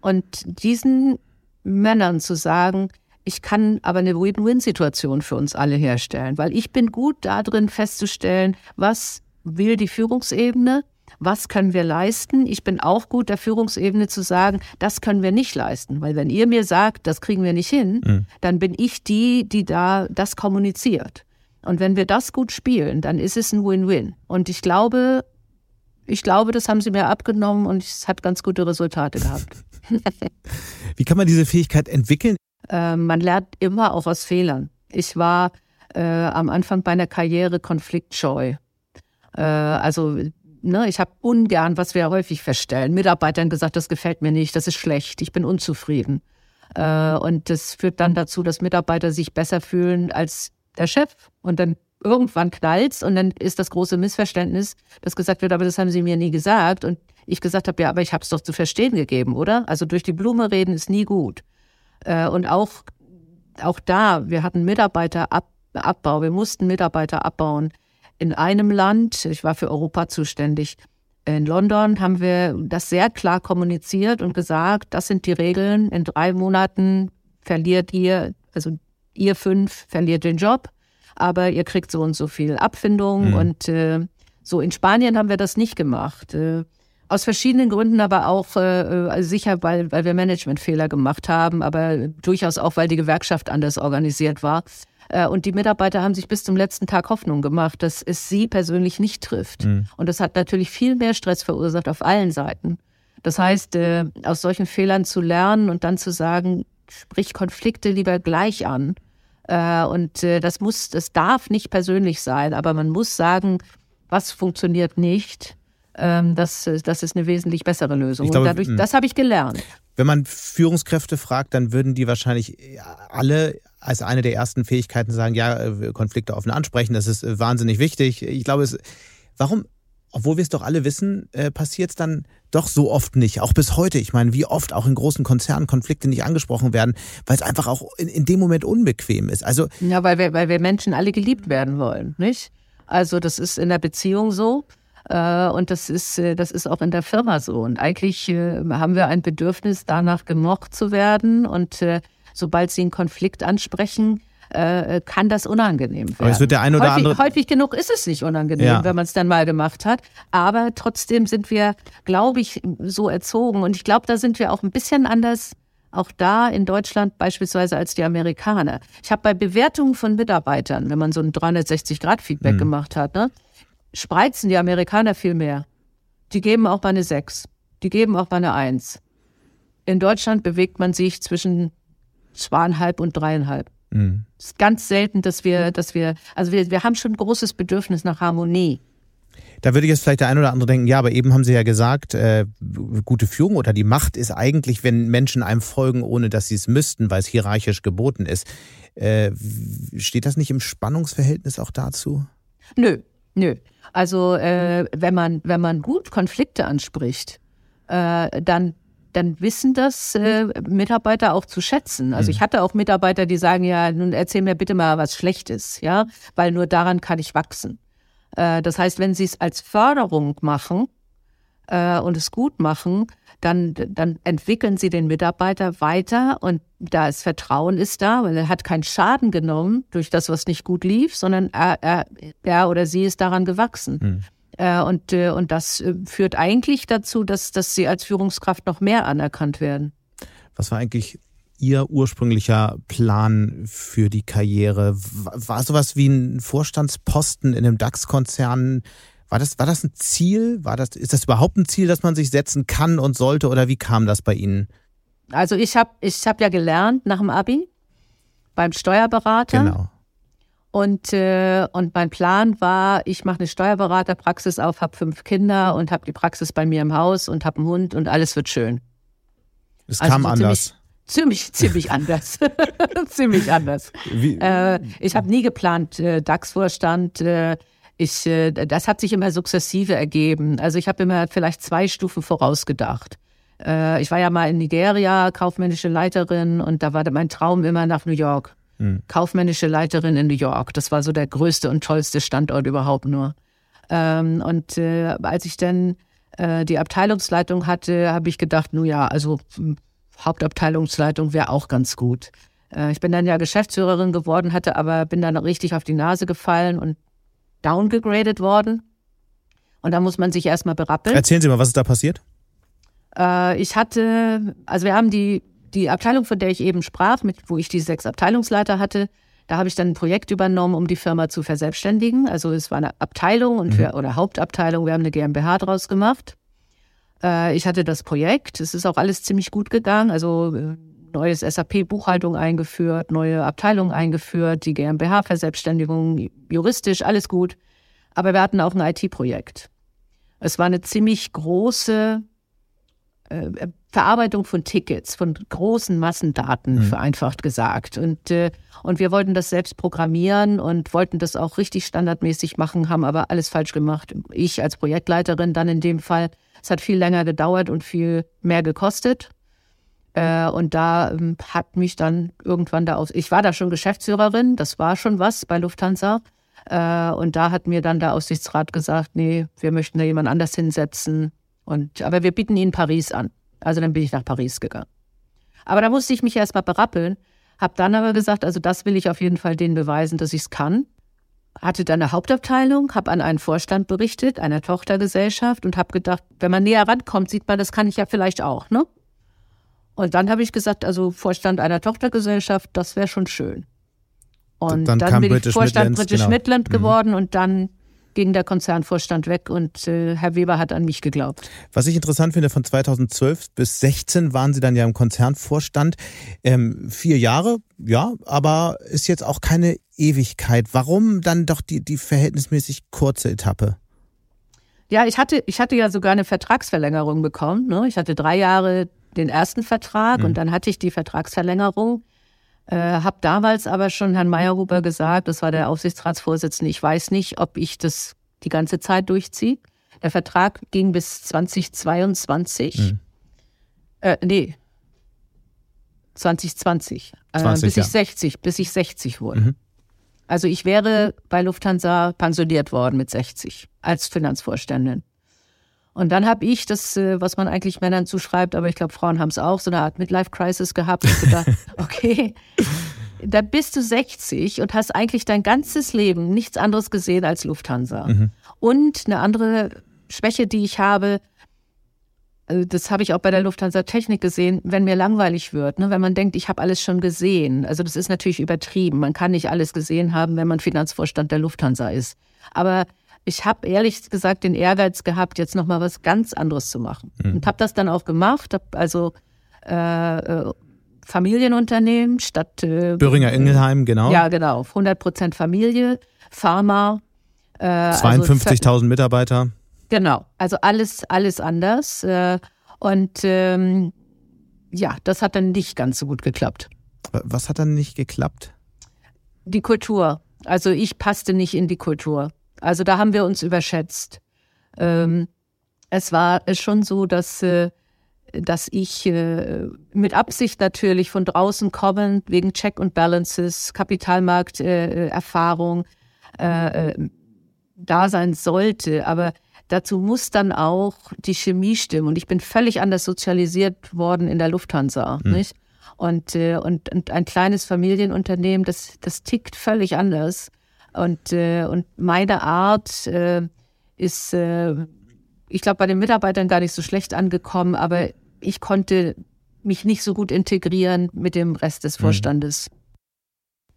Und diesen Männern zu sagen, ich kann aber eine Win-Win-Situation für uns alle herstellen, weil ich bin gut darin festzustellen, was will die Führungsebene, was können wir leisten? Ich bin auch gut der Führungsebene zu sagen, das können wir nicht leisten. Weil wenn ihr mir sagt, das kriegen wir nicht hin, mhm. dann bin ich die, die da das kommuniziert. Und wenn wir das gut spielen, dann ist es ein Win-Win. Und ich glaube, ich glaube, das haben sie mir abgenommen und es hat ganz gute Resultate gehabt. Wie kann man diese Fähigkeit entwickeln? Äh, man lernt immer auch aus Fehlern. Ich war äh, am Anfang meiner Karriere konfliktscheu. Äh, also ne, ich habe ungern, was wir häufig feststellen, Mitarbeitern gesagt, das gefällt mir nicht, das ist schlecht, ich bin unzufrieden. Äh, und das führt dann dazu, dass Mitarbeiter sich besser fühlen als der Chef. Und dann irgendwann knallt's und dann ist das große Missverständnis, dass gesagt wird, aber das haben sie mir nie gesagt. Und ich gesagt habe, ja, aber ich habe es doch zu verstehen gegeben, oder? Also durch die Blume reden ist nie gut. Äh, und auch, auch da, wir hatten Mitarbeiterabbau, wir mussten Mitarbeiter abbauen in einem Land, ich war für Europa zuständig, in London haben wir das sehr klar kommuniziert und gesagt, das sind die Regeln. In drei Monaten verliert ihr, also ihr fünf verliert den Job, aber ihr kriegt so und so viel Abfindung. Mhm. Und äh, so in Spanien haben wir das nicht gemacht. Äh, aus verschiedenen Gründen, aber auch äh, äh sicher, weil, weil wir Managementfehler gemacht haben, aber durchaus auch, weil die Gewerkschaft anders organisiert war. Äh, und die Mitarbeiter haben sich bis zum letzten Tag Hoffnung gemacht, dass es sie persönlich nicht trifft. Mhm. Und das hat natürlich viel mehr Stress verursacht auf allen Seiten. Das heißt, äh, aus solchen Fehlern zu lernen und dann zu sagen, sprich Konflikte lieber gleich an. Äh, und das muss, das darf nicht persönlich sein, aber man muss sagen, was funktioniert nicht. Ähm, das, das ist eine wesentlich bessere Lösung. Glaube, und dadurch, hm. das habe ich gelernt. Wenn man Führungskräfte fragt, dann würden die wahrscheinlich alle als eine der ersten Fähigkeiten sagen, ja, äh, Konflikte offen ansprechen, das ist äh, wahnsinnig wichtig. Ich glaube, es, warum obwohl wir es doch alle wissen, äh, passiert es dann doch so oft nicht. Auch bis heute. Ich meine, wie oft auch in großen Konzernen Konflikte nicht angesprochen werden, weil es einfach auch in, in dem Moment unbequem ist. Also ja, weil wir, weil wir Menschen alle geliebt werden wollen, nicht? Also das ist in der Beziehung so. Äh, und das ist, äh, das ist auch in der Firma so. Und eigentlich äh, haben wir ein Bedürfnis, danach gemocht zu werden. Und sobald Sie einen Konflikt ansprechen, kann das unangenehm werden. Aber es wird der ein oder häufig, andere. Häufig genug ist es nicht unangenehm, ja. wenn man es dann mal gemacht hat. Aber trotzdem sind wir, glaube ich, so erzogen. Und ich glaube, da sind wir auch ein bisschen anders. Auch da in Deutschland beispielsweise als die Amerikaner. Ich habe bei Bewertungen von Mitarbeitern, wenn man so ein 360-Grad-Feedback mhm. gemacht hat, ne, spreizen die Amerikaner viel mehr. Die geben auch mal eine 6. Die geben auch mal eine 1. In Deutschland bewegt man sich zwischen zweieinhalb und dreieinhalb. Mhm. Es ist ganz selten, dass wir, dass wir, also wir, wir haben schon ein großes Bedürfnis nach Harmonie. Da würde jetzt vielleicht der ein oder andere denken, ja, aber eben haben Sie ja gesagt, äh, gute Führung oder die Macht ist eigentlich, wenn Menschen einem folgen, ohne dass sie es müssten, weil es hierarchisch geboten ist. Äh, steht das nicht im Spannungsverhältnis auch dazu? Nö, nö. Also äh, wenn man wenn man gut Konflikte anspricht, äh, dann dann wissen das äh, Mitarbeiter auch zu schätzen. Also ich mhm. hatte auch Mitarbeiter, die sagen ja, nun erzähl mir bitte mal was Schlechtes, ja, weil nur daran kann ich wachsen. Äh, das heißt, wenn sie es als Förderung machen äh, und es gut machen, dann, dann entwickeln sie den Mitarbeiter weiter und da ist Vertrauen ist da, weil er hat keinen Schaden genommen durch das, was nicht gut lief, sondern er, er, er oder sie ist daran gewachsen. Mhm. Und, äh, und das äh, führt eigentlich dazu, dass, dass sie als Führungskraft noch mehr anerkannt werden. Was war eigentlich Ihr ursprünglicher Plan für die Karriere? War sowas wie ein Vorstandsposten in einem DAX-Konzern? War das, war das ein Ziel? War das, ist das überhaupt ein Ziel, das man sich setzen kann und sollte? Oder wie kam das bei Ihnen? Also ich habe ich hab ja gelernt nach dem Abi beim Steuerberater. Genau. Und, äh, und mein Plan war, ich mache eine Steuerberaterpraxis auf, habe fünf Kinder und habe die Praxis bei mir im Haus und habe einen Hund und alles wird schön. Es also kam so anders. Ziemlich, ziemlich anders. ziemlich anders. Äh, ich habe nie geplant, äh, DAX-Vorstand. Ich, äh, das hat sich immer sukzessive ergeben. Also ich habe immer vielleicht zwei Stufen vorausgedacht. Äh, ich war ja mal in Nigeria, kaufmännische Leiterin, und da war mein Traum immer nach New York. Mhm. Kaufmännische Leiterin in New York. Das war so der größte und tollste Standort überhaupt nur. Ähm, und äh, als ich dann äh, die Abteilungsleitung hatte, habe ich gedacht, nun ja, also Hauptabteilungsleitung wäre auch ganz gut. Äh, ich bin dann ja Geschäftsführerin geworden, hatte aber bin dann richtig auf die Nase gefallen und downgegradet worden. Und da muss man sich erstmal berappeln. Erzählen Sie mal, was ist da passiert? Äh, ich hatte, also wir haben die, die Abteilung, von der ich eben sprach, mit, wo ich die sechs Abteilungsleiter hatte, da habe ich dann ein Projekt übernommen, um die Firma zu verselbstständigen. Also es war eine Abteilung und mhm. wir, oder Hauptabteilung, wir haben eine GmbH draus gemacht. Äh, ich hatte das Projekt. Es ist auch alles ziemlich gut gegangen. Also äh, neues SAP-Buchhaltung eingeführt, neue Abteilung eingeführt, die GmbH-Verselbstständigung, juristisch, alles gut. Aber wir hatten auch ein IT-Projekt. Es war eine ziemlich große äh, Verarbeitung von Tickets, von großen Massendaten, mhm. vereinfacht gesagt. Und, äh, und wir wollten das selbst programmieren und wollten das auch richtig standardmäßig machen, haben aber alles falsch gemacht. Ich als Projektleiterin dann in dem Fall es hat viel länger gedauert und viel mehr gekostet. Äh, und da ähm, hat mich dann irgendwann da aus, ich war da schon Geschäftsführerin, das war schon was bei Lufthansa. Äh, und da hat mir dann der Aussichtsrat gesagt, nee, wir möchten da jemand anders hinsetzen. Und, aber wir bieten Ihnen Paris an. Also dann bin ich nach Paris gegangen. Aber da musste ich mich erst mal berappeln, habe dann aber gesagt, also das will ich auf jeden Fall denen beweisen, dass ich es kann hatte dann eine Hauptabteilung, habe an einen Vorstand berichtet, einer Tochtergesellschaft und habe gedacht, wenn man näher rankommt, sieht man, das kann ich ja vielleicht auch, ne? Und dann habe ich gesagt, also Vorstand einer Tochtergesellschaft, das wäre schon schön. Und dann, dann bin British ich Vorstand Midlands, British genau. Midland mhm. geworden mhm. und dann ging der Konzernvorstand weg und äh, Herr Weber hat an mich geglaubt. Was ich interessant finde, von 2012 bis 16 waren Sie dann ja im Konzernvorstand. Ähm, vier Jahre, ja, aber ist jetzt auch keine Ewigkeit. Warum dann doch die, die verhältnismäßig kurze Etappe? Ja, ich hatte, ich hatte ja sogar eine Vertragsverlängerung bekommen. Ne? Ich hatte drei Jahre den ersten Vertrag mhm. und dann hatte ich die Vertragsverlängerung. Äh, habe damals aber schon Herrn Meyerhuber gesagt, das war der Aufsichtsratsvorsitzende, ich weiß nicht, ob ich das die ganze Zeit durchziehe. Der Vertrag ging bis 2022. Mhm. Äh, nee. 2020. 20, äh, bis ja. ich 60, bis ich 60 wurde. Mhm. Also ich wäre bei Lufthansa pensioniert worden mit 60 als Finanzvorständin. Und dann habe ich das, äh, was man eigentlich Männern zuschreibt, aber ich glaube, Frauen haben es auch, so eine Art Midlife-Crisis gehabt und gedacht, okay, da bist du 60 und hast eigentlich dein ganzes Leben nichts anderes gesehen als Lufthansa. Mhm. Und eine andere Schwäche, die ich habe, also das habe ich auch bei der Lufthansa Technik gesehen, wenn mir langweilig wird, ne, wenn man denkt, ich habe alles schon gesehen. Also das ist natürlich übertrieben. Man kann nicht alles gesehen haben, wenn man Finanzvorstand der Lufthansa ist. Aber ich habe ehrlich gesagt den Ehrgeiz gehabt, jetzt nochmal was ganz anderes zu machen. Mhm. Und habe das dann auch gemacht. Hab also äh, äh, Familienunternehmen statt äh, Böhringer Ingelheim, genau. Ja, genau. 100 Prozent Familie, Pharma. Äh, 52.000 also, Mitarbeiter. Genau, also alles, alles anders. Äh, und ähm, ja, das hat dann nicht ganz so gut geklappt. Was hat dann nicht geklappt? Die Kultur. Also ich passte nicht in die Kultur. Also da haben wir uns überschätzt. Ähm, es war schon so, dass, äh, dass ich äh, mit Absicht natürlich von draußen kommend, wegen Check und Balances, Kapitalmarkterfahrung äh, äh, da sein sollte. Aber dazu muss dann auch die Chemie stimmen. Und ich bin völlig anders sozialisiert worden in der Lufthansa. Mhm. Nicht? Und, äh, und, und ein kleines Familienunternehmen, das, das tickt völlig anders. Und, äh, und meine Art äh, ist, äh, ich glaube, bei den Mitarbeitern gar nicht so schlecht angekommen, aber ich konnte mich nicht so gut integrieren mit dem Rest des mhm. Vorstandes.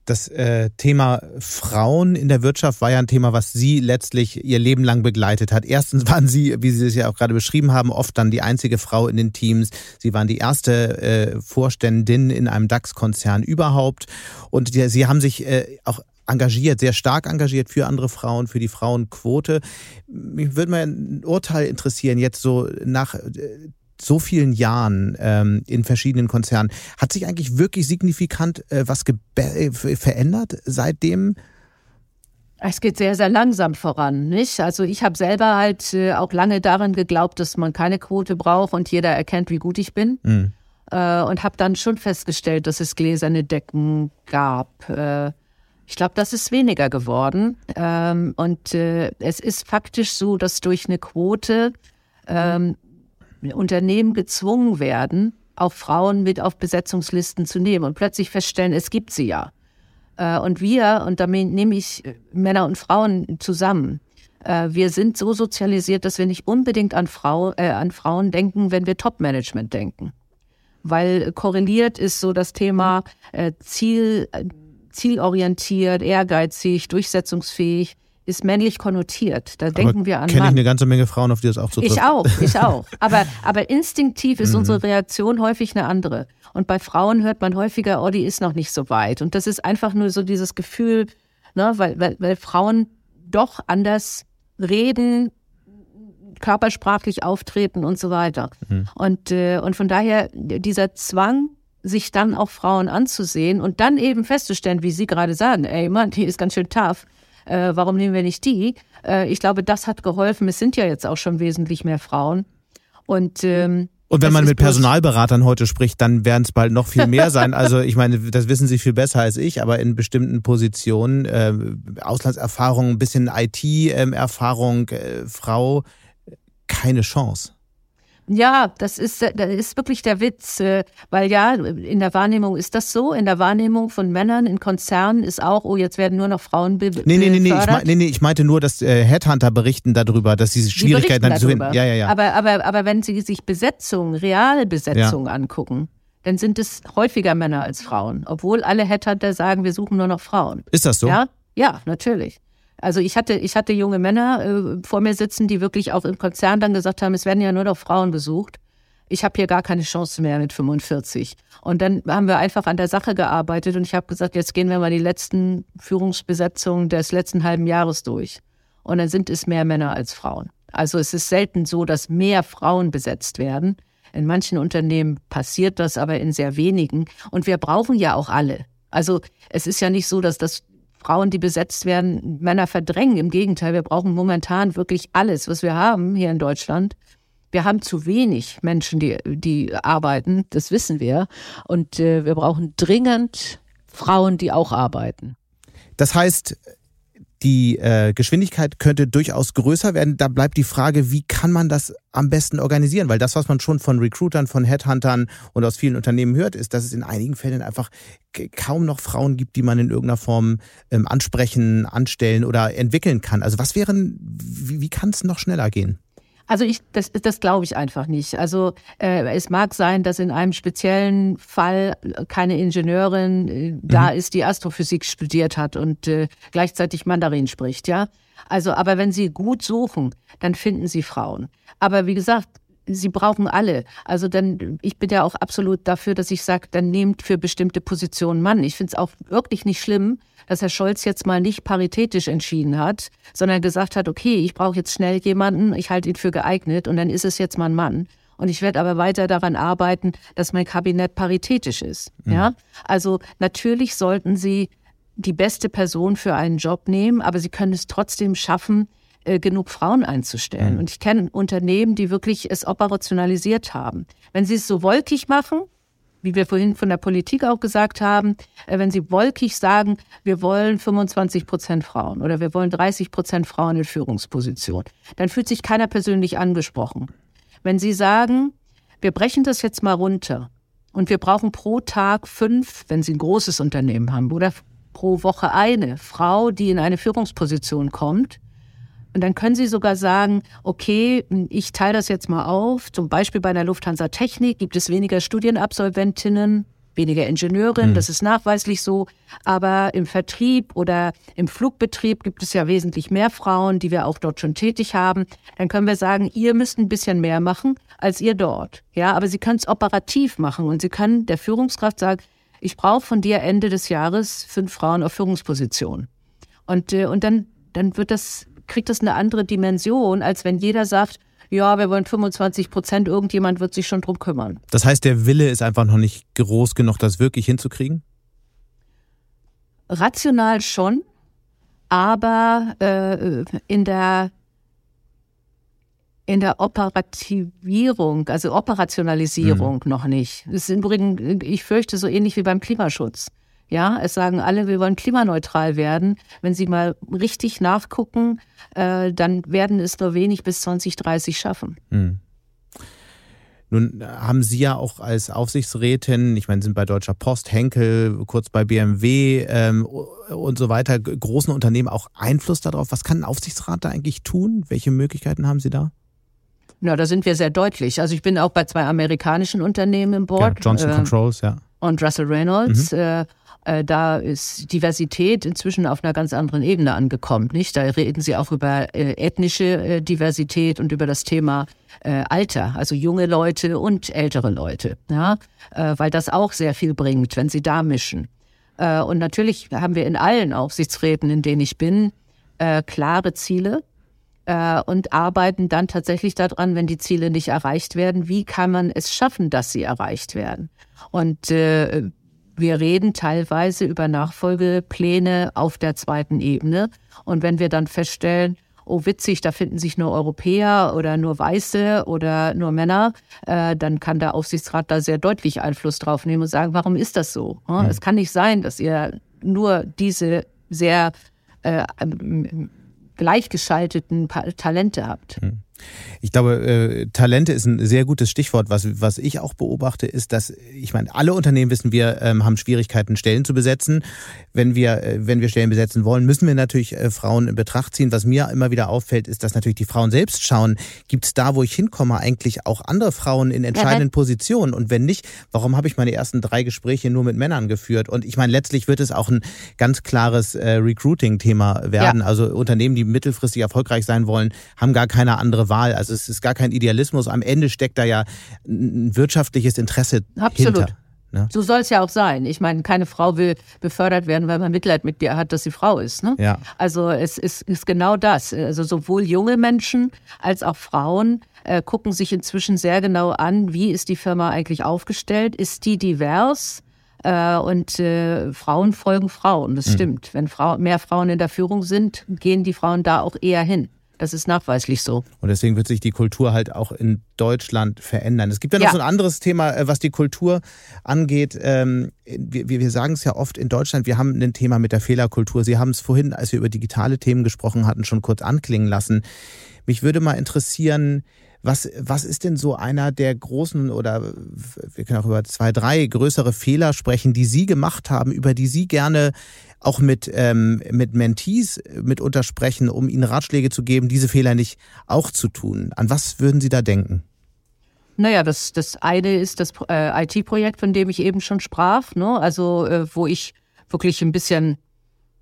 Das äh, Thema Frauen in der Wirtschaft war ja ein Thema, was Sie letztlich Ihr Leben lang begleitet hat. Erstens waren Sie, wie Sie es ja auch gerade beschrieben haben, oft dann die einzige Frau in den Teams. Sie waren die erste äh, Vorständin in einem DAX-Konzern überhaupt. Und Sie haben sich äh, auch engagiert, sehr stark engagiert für andere Frauen, für die Frauenquote. Mich würde mal ein Urteil interessieren, jetzt so nach äh, so vielen Jahren ähm, in verschiedenen Konzernen. Hat sich eigentlich wirklich signifikant äh, was äh, verändert seitdem? Es geht sehr, sehr langsam voran, nicht? Also ich habe selber halt äh, auch lange daran geglaubt, dass man keine Quote braucht und jeder erkennt, wie gut ich bin. Mhm. Äh, und habe dann schon festgestellt, dass es gläserne Decken gab. Äh, ich glaube, das ist weniger geworden. Ähm, und äh, es ist faktisch so, dass durch eine Quote ähm, Unternehmen gezwungen werden, auch Frauen mit auf Besetzungslisten zu nehmen und plötzlich feststellen, es gibt sie ja. Äh, und wir, und damit nehme ich Männer und Frauen zusammen, äh, wir sind so sozialisiert, dass wir nicht unbedingt an, Frau, äh, an Frauen denken, wenn wir Top-Management denken. Weil korreliert ist so das Thema äh, Ziel, zielorientiert, ehrgeizig, durchsetzungsfähig, ist männlich konnotiert. Da aber denken wir an kenne ich eine ganze Menge Frauen, auf die das auch so trifft. Ich auch, ich auch. Aber, aber instinktiv ist mhm. unsere Reaktion häufig eine andere. Und bei Frauen hört man häufiger, oh, die ist noch nicht so weit. Und das ist einfach nur so dieses Gefühl, ne, weil, weil, weil Frauen doch anders reden, körpersprachlich auftreten und so weiter. Mhm. Und, äh, und von daher dieser Zwang, sich dann auch Frauen anzusehen und dann eben festzustellen, wie Sie gerade sagen, ey Mann, die ist ganz schön tough. Äh, warum nehmen wir nicht die? Äh, ich glaube, das hat geholfen. Es sind ja jetzt auch schon wesentlich mehr Frauen. Und ähm, und wenn man mit Personalberatern heute spricht, dann werden es bald noch viel mehr sein. Also ich meine, das wissen Sie viel besser als ich, aber in bestimmten Positionen, äh, Auslandserfahrung, ein bisschen IT-Erfahrung, äh, Frau, keine Chance. Ja, das ist, das ist wirklich der Witz, äh, weil ja, in der Wahrnehmung ist das so, in der Wahrnehmung von Männern in Konzernen ist auch, oh, jetzt werden nur noch Frauen be nee, nee, nee, nee, ich, mein, nee, nee, ich meinte nur, dass äh, Headhunter berichten darüber, dass diese Schwierigkeiten dann zu finden. Ja, ja, ja. Aber, aber, aber wenn Sie sich Besetzung, Realbesetzung ja. angucken, dann sind es häufiger Männer als Frauen, obwohl alle Headhunter sagen, wir suchen nur noch Frauen. Ist das so? Ja, ja, natürlich. Also ich hatte, ich hatte junge Männer äh, vor mir sitzen, die wirklich auch im Konzern dann gesagt haben, es werden ja nur noch Frauen besucht. Ich habe hier gar keine Chance mehr mit 45. Und dann haben wir einfach an der Sache gearbeitet und ich habe gesagt, jetzt gehen wir mal die letzten Führungsbesetzungen des letzten halben Jahres durch. Und dann sind es mehr Männer als Frauen. Also es ist selten so, dass mehr Frauen besetzt werden. In manchen Unternehmen passiert das, aber in sehr wenigen. Und wir brauchen ja auch alle. Also es ist ja nicht so, dass das Frauen, die besetzt werden, Männer verdrängen. Im Gegenteil, wir brauchen momentan wirklich alles, was wir haben hier in Deutschland. Wir haben zu wenig Menschen, die, die arbeiten, das wissen wir. Und äh, wir brauchen dringend Frauen, die auch arbeiten. Das heißt, die äh, Geschwindigkeit könnte durchaus größer werden. Da bleibt die Frage, wie kann man das am besten organisieren? Weil das, was man schon von Recruitern, von Headhuntern und aus vielen Unternehmen hört, ist, dass es in einigen Fällen einfach kaum noch Frauen gibt, die man in irgendeiner Form ähm, ansprechen, anstellen oder entwickeln kann. Also was wären, wie, wie kann es noch schneller gehen? Also ich, das, das glaube ich einfach nicht. Also äh, es mag sein, dass in einem speziellen Fall keine Ingenieurin äh, mhm. da ist, die Astrophysik studiert hat und äh, gleichzeitig Mandarin spricht, ja. Also, aber wenn Sie gut suchen, dann finden Sie Frauen. Aber wie gesagt, Sie brauchen alle. Also dann, ich bin ja auch absolut dafür, dass ich sage, dann nehmt für bestimmte Positionen Mann. Ich finde es auch wirklich nicht schlimm, dass Herr Scholz jetzt mal nicht paritätisch entschieden hat, sondern gesagt hat, okay, ich brauche jetzt schnell jemanden, ich halte ihn für geeignet und dann ist es jetzt mal ein Mann. Und ich werde aber weiter daran arbeiten, dass mein Kabinett paritätisch ist. Mhm. Ja, also natürlich sollten Sie die beste Person für einen Job nehmen, aber Sie können es trotzdem schaffen, äh, genug Frauen einzustellen. Mhm. Und ich kenne Unternehmen, die wirklich es operationalisiert haben. Wenn Sie es so wolkig machen, wie wir vorhin von der Politik auch gesagt haben, äh, wenn Sie wolkig sagen, wir wollen 25 Prozent Frauen oder wir wollen 30 Prozent Frauen in Führungspositionen, dann fühlt sich keiner persönlich angesprochen. Wenn Sie sagen, wir brechen das jetzt mal runter und wir brauchen pro Tag fünf, wenn Sie ein großes Unternehmen haben, oder pro Woche eine Frau, die in eine Führungsposition kommt, und dann können Sie sogar sagen, okay, ich teile das jetzt mal auf. Zum Beispiel bei der Lufthansa Technik gibt es weniger Studienabsolventinnen, weniger Ingenieurinnen, mhm. das ist nachweislich so. Aber im Vertrieb oder im Flugbetrieb gibt es ja wesentlich mehr Frauen, die wir auch dort schon tätig haben. Dann können wir sagen, ihr müsst ein bisschen mehr machen als ihr dort. Ja, aber Sie können es operativ machen und Sie können der Führungskraft sagen, ich brauche von dir Ende des Jahres fünf Frauen auf Führungsposition. Und, äh, und dann, dann wird das kriegt das eine andere Dimension, als wenn jeder sagt, ja, wir wollen 25 Prozent, irgendjemand wird sich schon drum kümmern. Das heißt, der Wille ist einfach noch nicht groß genug, das wirklich hinzukriegen? Rational schon, aber äh, in der in der Operativierung, also Operationalisierung mhm. noch nicht. Das ist übrigens, ich fürchte, so ähnlich wie beim Klimaschutz. Ja, es sagen alle, wir wollen klimaneutral werden. Wenn Sie mal richtig nachgucken, äh, dann werden es nur wenig bis 2030 schaffen. Hm. Nun haben Sie ja auch als Aufsichtsrätin, ich meine, sind bei Deutscher Post, Henkel, kurz bei BMW ähm, und so weiter, großen Unternehmen auch Einfluss darauf. Was kann ein Aufsichtsrat da eigentlich tun? Welche Möglichkeiten haben Sie da? Na, da sind wir sehr deutlich. Also ich bin auch bei zwei amerikanischen Unternehmen im Board. Ja, Johnson äh, Controls, ja. Und Russell Reynolds. Mhm. Äh, da ist Diversität inzwischen auf einer ganz anderen Ebene angekommen. Nicht? Da reden Sie auch über äh, ethnische äh, Diversität und über das Thema Alter, also junge Leute und ältere Leute, ja? weil das auch sehr viel bringt, wenn Sie da mischen. und natürlich haben wir in allen Aufsichtsräten, in denen ich bin, klare Ziele und arbeiten dann tatsächlich daran, wenn die Ziele nicht erreicht werden, wie kann man es schaffen, dass sie erreicht werden. Und äh, wir reden teilweise über Nachfolgepläne auf der zweiten Ebene. Und wenn wir dann feststellen, oh witzig, da finden sich nur Europäer oder nur Weiße oder nur Männer, äh, dann kann der Aufsichtsrat da sehr deutlich Einfluss drauf nehmen und sagen, warum ist das so? Mhm. Es kann nicht sein, dass ihr nur diese sehr äh, gleichgeschalteten Talente habt. Mhm. Ich glaube, äh, Talente ist ein sehr gutes Stichwort. Was, was ich auch beobachte, ist, dass, ich meine, alle Unternehmen wissen wir, ähm, haben Schwierigkeiten, Stellen zu besetzen. Wenn wir, äh, wenn wir Stellen besetzen wollen, müssen wir natürlich äh, Frauen in Betracht ziehen. Was mir immer wieder auffällt, ist, dass natürlich die Frauen selbst schauen, gibt es da, wo ich hinkomme, eigentlich auch andere Frauen in entscheidenden ja. Positionen? Und wenn nicht, warum habe ich meine ersten drei Gespräche nur mit Männern geführt? Und ich meine, letztlich wird es auch ein ganz klares äh, Recruiting-Thema werden. Ja. Also Unternehmen, die mittelfristig erfolgreich sein wollen, haben gar keine andere Wahl. Also es ist gar kein Idealismus. Am Ende steckt da ja ein wirtschaftliches Interesse Absolut. hinter. Ne? So soll es ja auch sein. Ich meine, keine Frau will befördert werden, weil man Mitleid mit dir hat, dass sie Frau ist. Ne? Ja. Also es ist, ist genau das. Also sowohl junge Menschen als auch Frauen äh, gucken sich inzwischen sehr genau an, wie ist die Firma eigentlich aufgestellt? Ist die divers? Äh, und äh, Frauen folgen Frauen, das mhm. stimmt. Wenn Frau, mehr Frauen in der Führung sind, gehen die Frauen da auch eher hin. Das ist nachweislich so. Und deswegen wird sich die Kultur halt auch in Deutschland verändern. Es gibt ja noch ja. so ein anderes Thema, äh, was die Kultur angeht. Ähm, wir, wir sagen es ja oft in Deutschland, wir haben ein Thema mit der Fehlerkultur. Sie haben es vorhin, als wir über digitale Themen gesprochen hatten, schon kurz anklingen lassen. Mich würde mal interessieren, was, was ist denn so einer der großen oder wir können auch über zwei, drei größere Fehler sprechen, die Sie gemacht haben, über die Sie gerne auch mit, ähm, mit Mentees mitunter sprechen, um ihnen Ratschläge zu geben, diese Fehler nicht auch zu tun? An was würden Sie da denken? Naja, das, das eine ist das äh, IT-Projekt, von dem ich eben schon sprach, ne? also äh, wo ich wirklich ein bisschen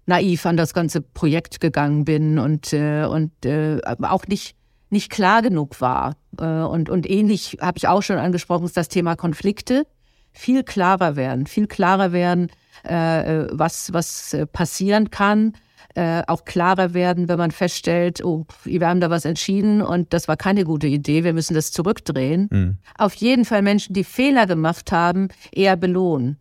naiv an das ganze Projekt gegangen bin und, äh, und äh, auch nicht nicht klar genug war. Äh, und, und ähnlich habe ich auch schon angesprochen, ist das Thema Konflikte. Viel klarer werden, viel klarer werden, äh, was, was äh, passieren kann. Auch klarer werden, wenn man feststellt, oh, wir haben da was entschieden und das war keine gute Idee, wir müssen das zurückdrehen. Mhm. Auf jeden Fall Menschen, die Fehler gemacht haben, eher belohnen.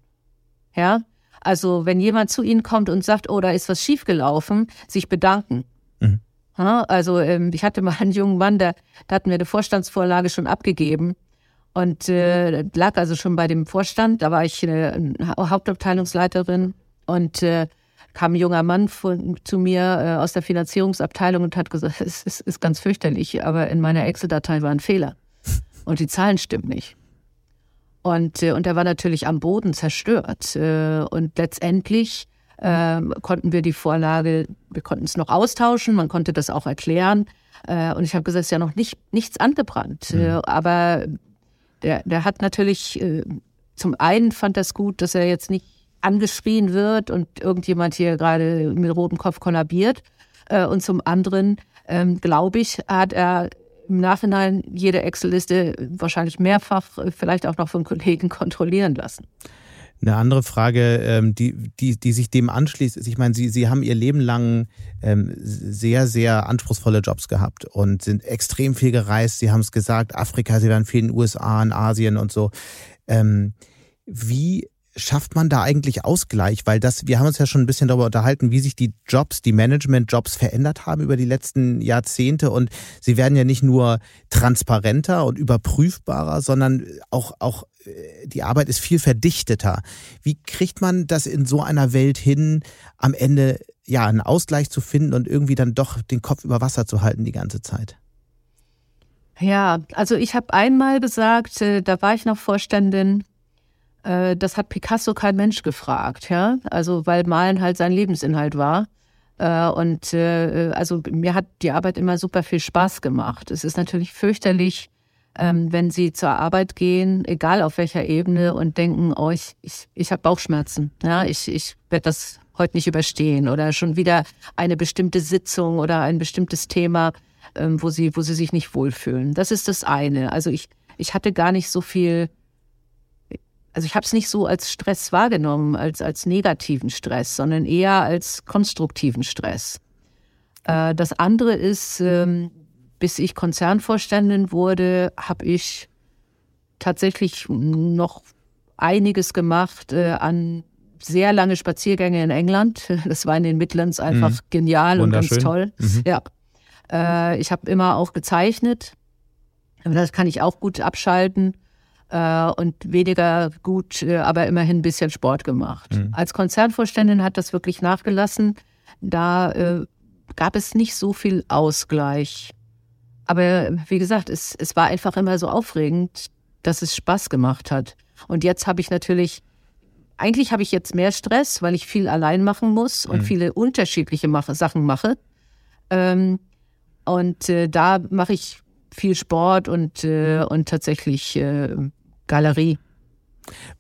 Ja, also wenn jemand zu Ihnen kommt und sagt, oh, da ist was schiefgelaufen, sich bedanken. Also ähm, ich hatte mal einen jungen Mann, der, der hat mir eine Vorstandsvorlage schon abgegeben und äh, lag also schon bei dem Vorstand. Da war ich äh, Hauptabteilungsleiterin und äh, kam ein junger Mann von, zu mir äh, aus der Finanzierungsabteilung und hat gesagt, es ist, ist ganz fürchterlich, aber in meiner Excel-Datei war ein Fehler und die Zahlen stimmen nicht. Und, äh, und er war natürlich am Boden zerstört. Äh, und letztendlich äh, konnten wir die Vorlage, wir konnten es noch austauschen, man konnte das auch erklären. Äh, und ich habe gesagt, es ist ja noch nicht, nichts angebrannt. Mhm. Äh, aber der, der hat natürlich, äh, zum einen fand das gut, dass er jetzt nicht angeschrien wird und irgendjemand hier gerade mit rotem Kopf kollabiert. Äh, und zum anderen, ähm, glaube ich, hat er im Nachhinein jede Excel-Liste wahrscheinlich mehrfach, vielleicht auch noch von Kollegen kontrollieren lassen. Eine andere Frage, ähm, die, die, die sich dem anschließt, ist, ich meine, Sie, Sie haben Ihr Leben lang ähm, sehr, sehr anspruchsvolle Jobs gehabt und sind extrem viel gereist. Sie haben es gesagt, Afrika, Sie waren viel in den USA, in Asien und so. Ähm, wie schafft man da eigentlich Ausgleich? Weil das, wir haben uns ja schon ein bisschen darüber unterhalten, wie sich die Jobs, die Management-Jobs verändert haben über die letzten Jahrzehnte und sie werden ja nicht nur transparenter und überprüfbarer, sondern auch, auch äh, die Arbeit ist viel verdichteter. Wie kriegt man das in so einer Welt hin, am Ende ja einen Ausgleich zu finden und irgendwie dann doch den Kopf über Wasser zu halten die ganze Zeit? Ja, also ich habe einmal gesagt, äh, da war ich noch Vorständin äh, das hat Picasso kein Mensch gefragt, ja. Also weil Malen halt sein Lebensinhalt war. Äh, und äh, also mir hat die Arbeit immer super viel Spaß gemacht. Es ist natürlich fürchterlich, ähm, wenn sie zur Arbeit gehen, egal auf welcher Ebene, und denken, oh, ich, ich, ich habe Bauchschmerzen. Ja, ich, ich werde das heute nicht überstehen. Oder schon wieder eine bestimmte Sitzung oder ein bestimmtes Thema, ähm, wo sie, wo sie sich nicht wohlfühlen. Das ist das eine. Also ich, ich hatte gar nicht so viel also ich habe es nicht so als Stress wahrgenommen, als, als negativen Stress, sondern eher als konstruktiven Stress. Äh, das andere ist, ähm, bis ich Konzernvorständin wurde, habe ich tatsächlich noch einiges gemacht äh, an sehr lange Spaziergänge in England. Das war in den Midlands einfach mhm. genial und ganz toll. Mhm. Ja. Äh, ich habe immer auch gezeichnet. Das kann ich auch gut abschalten äh, und weniger gut, äh, aber immerhin ein bisschen Sport gemacht. Mhm. Als Konzernvorständin hat das wirklich nachgelassen. Da äh, gab es nicht so viel Ausgleich. Aber wie gesagt, es, es war einfach immer so aufregend, dass es Spaß gemacht hat. Und jetzt habe ich natürlich, eigentlich habe ich jetzt mehr Stress, weil ich viel allein machen muss und mhm. viele unterschiedliche mache, Sachen mache. Ähm, und äh, da mache ich viel Sport und, äh, und tatsächlich äh, Galerie.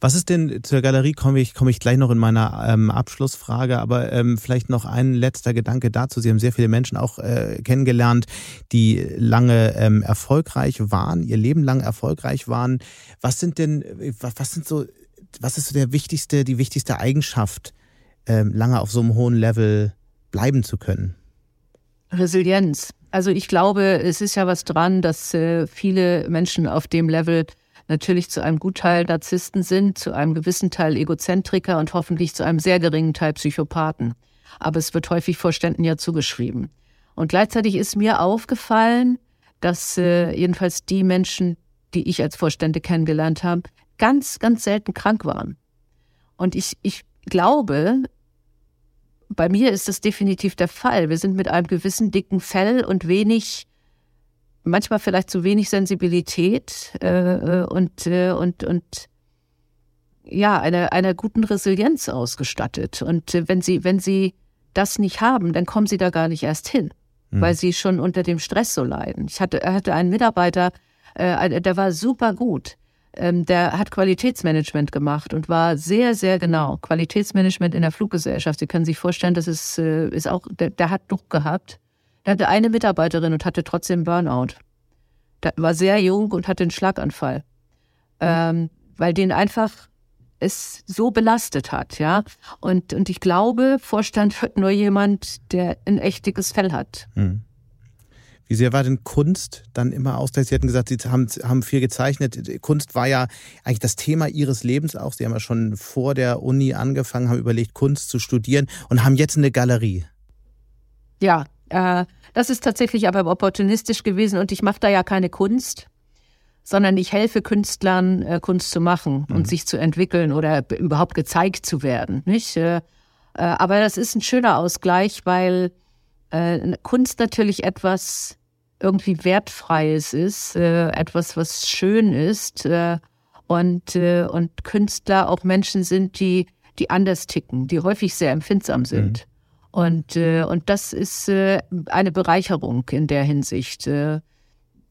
Was ist denn zur Galerie komme ich komme ich gleich noch in meiner ähm, Abschlussfrage, aber ähm, vielleicht noch ein letzter Gedanke dazu. Sie haben sehr viele Menschen auch äh, kennengelernt, die lange ähm, erfolgreich waren, ihr Leben lang erfolgreich waren. Was sind denn was, sind so was ist so der wichtigste die wichtigste Eigenschaft, ähm, lange auf so einem hohen Level bleiben zu können? Resilienz. Also ich glaube, es ist ja was dran, dass äh, viele Menschen auf dem Level natürlich zu einem Gutteil Narzissten sind, zu einem gewissen Teil Egozentriker und hoffentlich zu einem sehr geringen Teil Psychopathen. Aber es wird häufig Vorständen ja zugeschrieben. Und gleichzeitig ist mir aufgefallen, dass äh, jedenfalls die Menschen, die ich als Vorstände kennengelernt habe, ganz, ganz selten krank waren. Und ich, ich glaube, bei mir ist das definitiv der Fall. Wir sind mit einem gewissen dicken Fell und wenig, manchmal vielleicht zu wenig Sensibilität äh, äh und, äh, und, und ja, einer, einer guten Resilienz ausgestattet. Und äh, wenn Sie, wenn Sie das nicht haben, dann kommen Sie da gar nicht erst hin, mhm. weil Sie schon unter dem Stress so leiden. Ich hatte, hatte einen Mitarbeiter, äh, der war super gut ähm, der hat Qualitätsmanagement gemacht und war sehr, sehr genau. Qualitätsmanagement in der Fluggesellschaft. Sie können sich vorstellen, das ist, äh, ist auch, der, der hat Druck gehabt. Der hatte eine Mitarbeiterin und hatte trotzdem Burnout. Der war sehr jung und hatte einen Schlaganfall. Ähm, weil den einfach es so belastet hat, ja. Und, und ich glaube, Vorstand wird nur jemand, der ein echtiges Fell hat. Mhm. Wie sehr war denn Kunst dann immer Ausgleich? Sie hatten gesagt, Sie haben, haben viel gezeichnet. Kunst war ja eigentlich das Thema Ihres Lebens auch. Sie haben ja schon vor der Uni angefangen, haben überlegt, Kunst zu studieren und haben jetzt eine Galerie. Ja, äh, das ist tatsächlich aber opportunistisch gewesen und ich mache da ja keine Kunst, sondern ich helfe Künstlern, äh, Kunst zu machen mhm. und sich zu entwickeln oder überhaupt gezeigt zu werden. Nicht? Äh, äh aber das ist ein schöner Ausgleich, weil äh, Kunst natürlich etwas irgendwie Wertfreies ist, äh, etwas, was schön ist und, und Künstler auch Menschen sind, die, die anders ticken, die häufig sehr empfindsam sind. Mhm. Und, äh, und das ist äh, eine Bereicherung in der Hinsicht. Äh,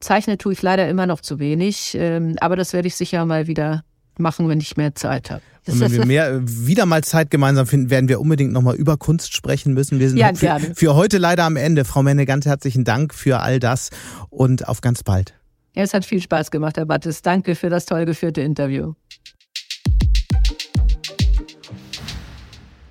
Zeichnen tue ich leider immer noch zu wenig, äh, aber das werde ich sicher mal wieder machen, wenn ich mehr Zeit habe. Und wenn wir mehr, wieder mal Zeit gemeinsam finden, werden wir unbedingt nochmal über Kunst sprechen müssen. Wir sind ja, für, für, heute leider am Ende. Frau Menne, ganz herzlichen Dank für all das und auf ganz bald. Ja, es hat viel Spaß gemacht, Herr Battes. Danke für das toll geführte Interview.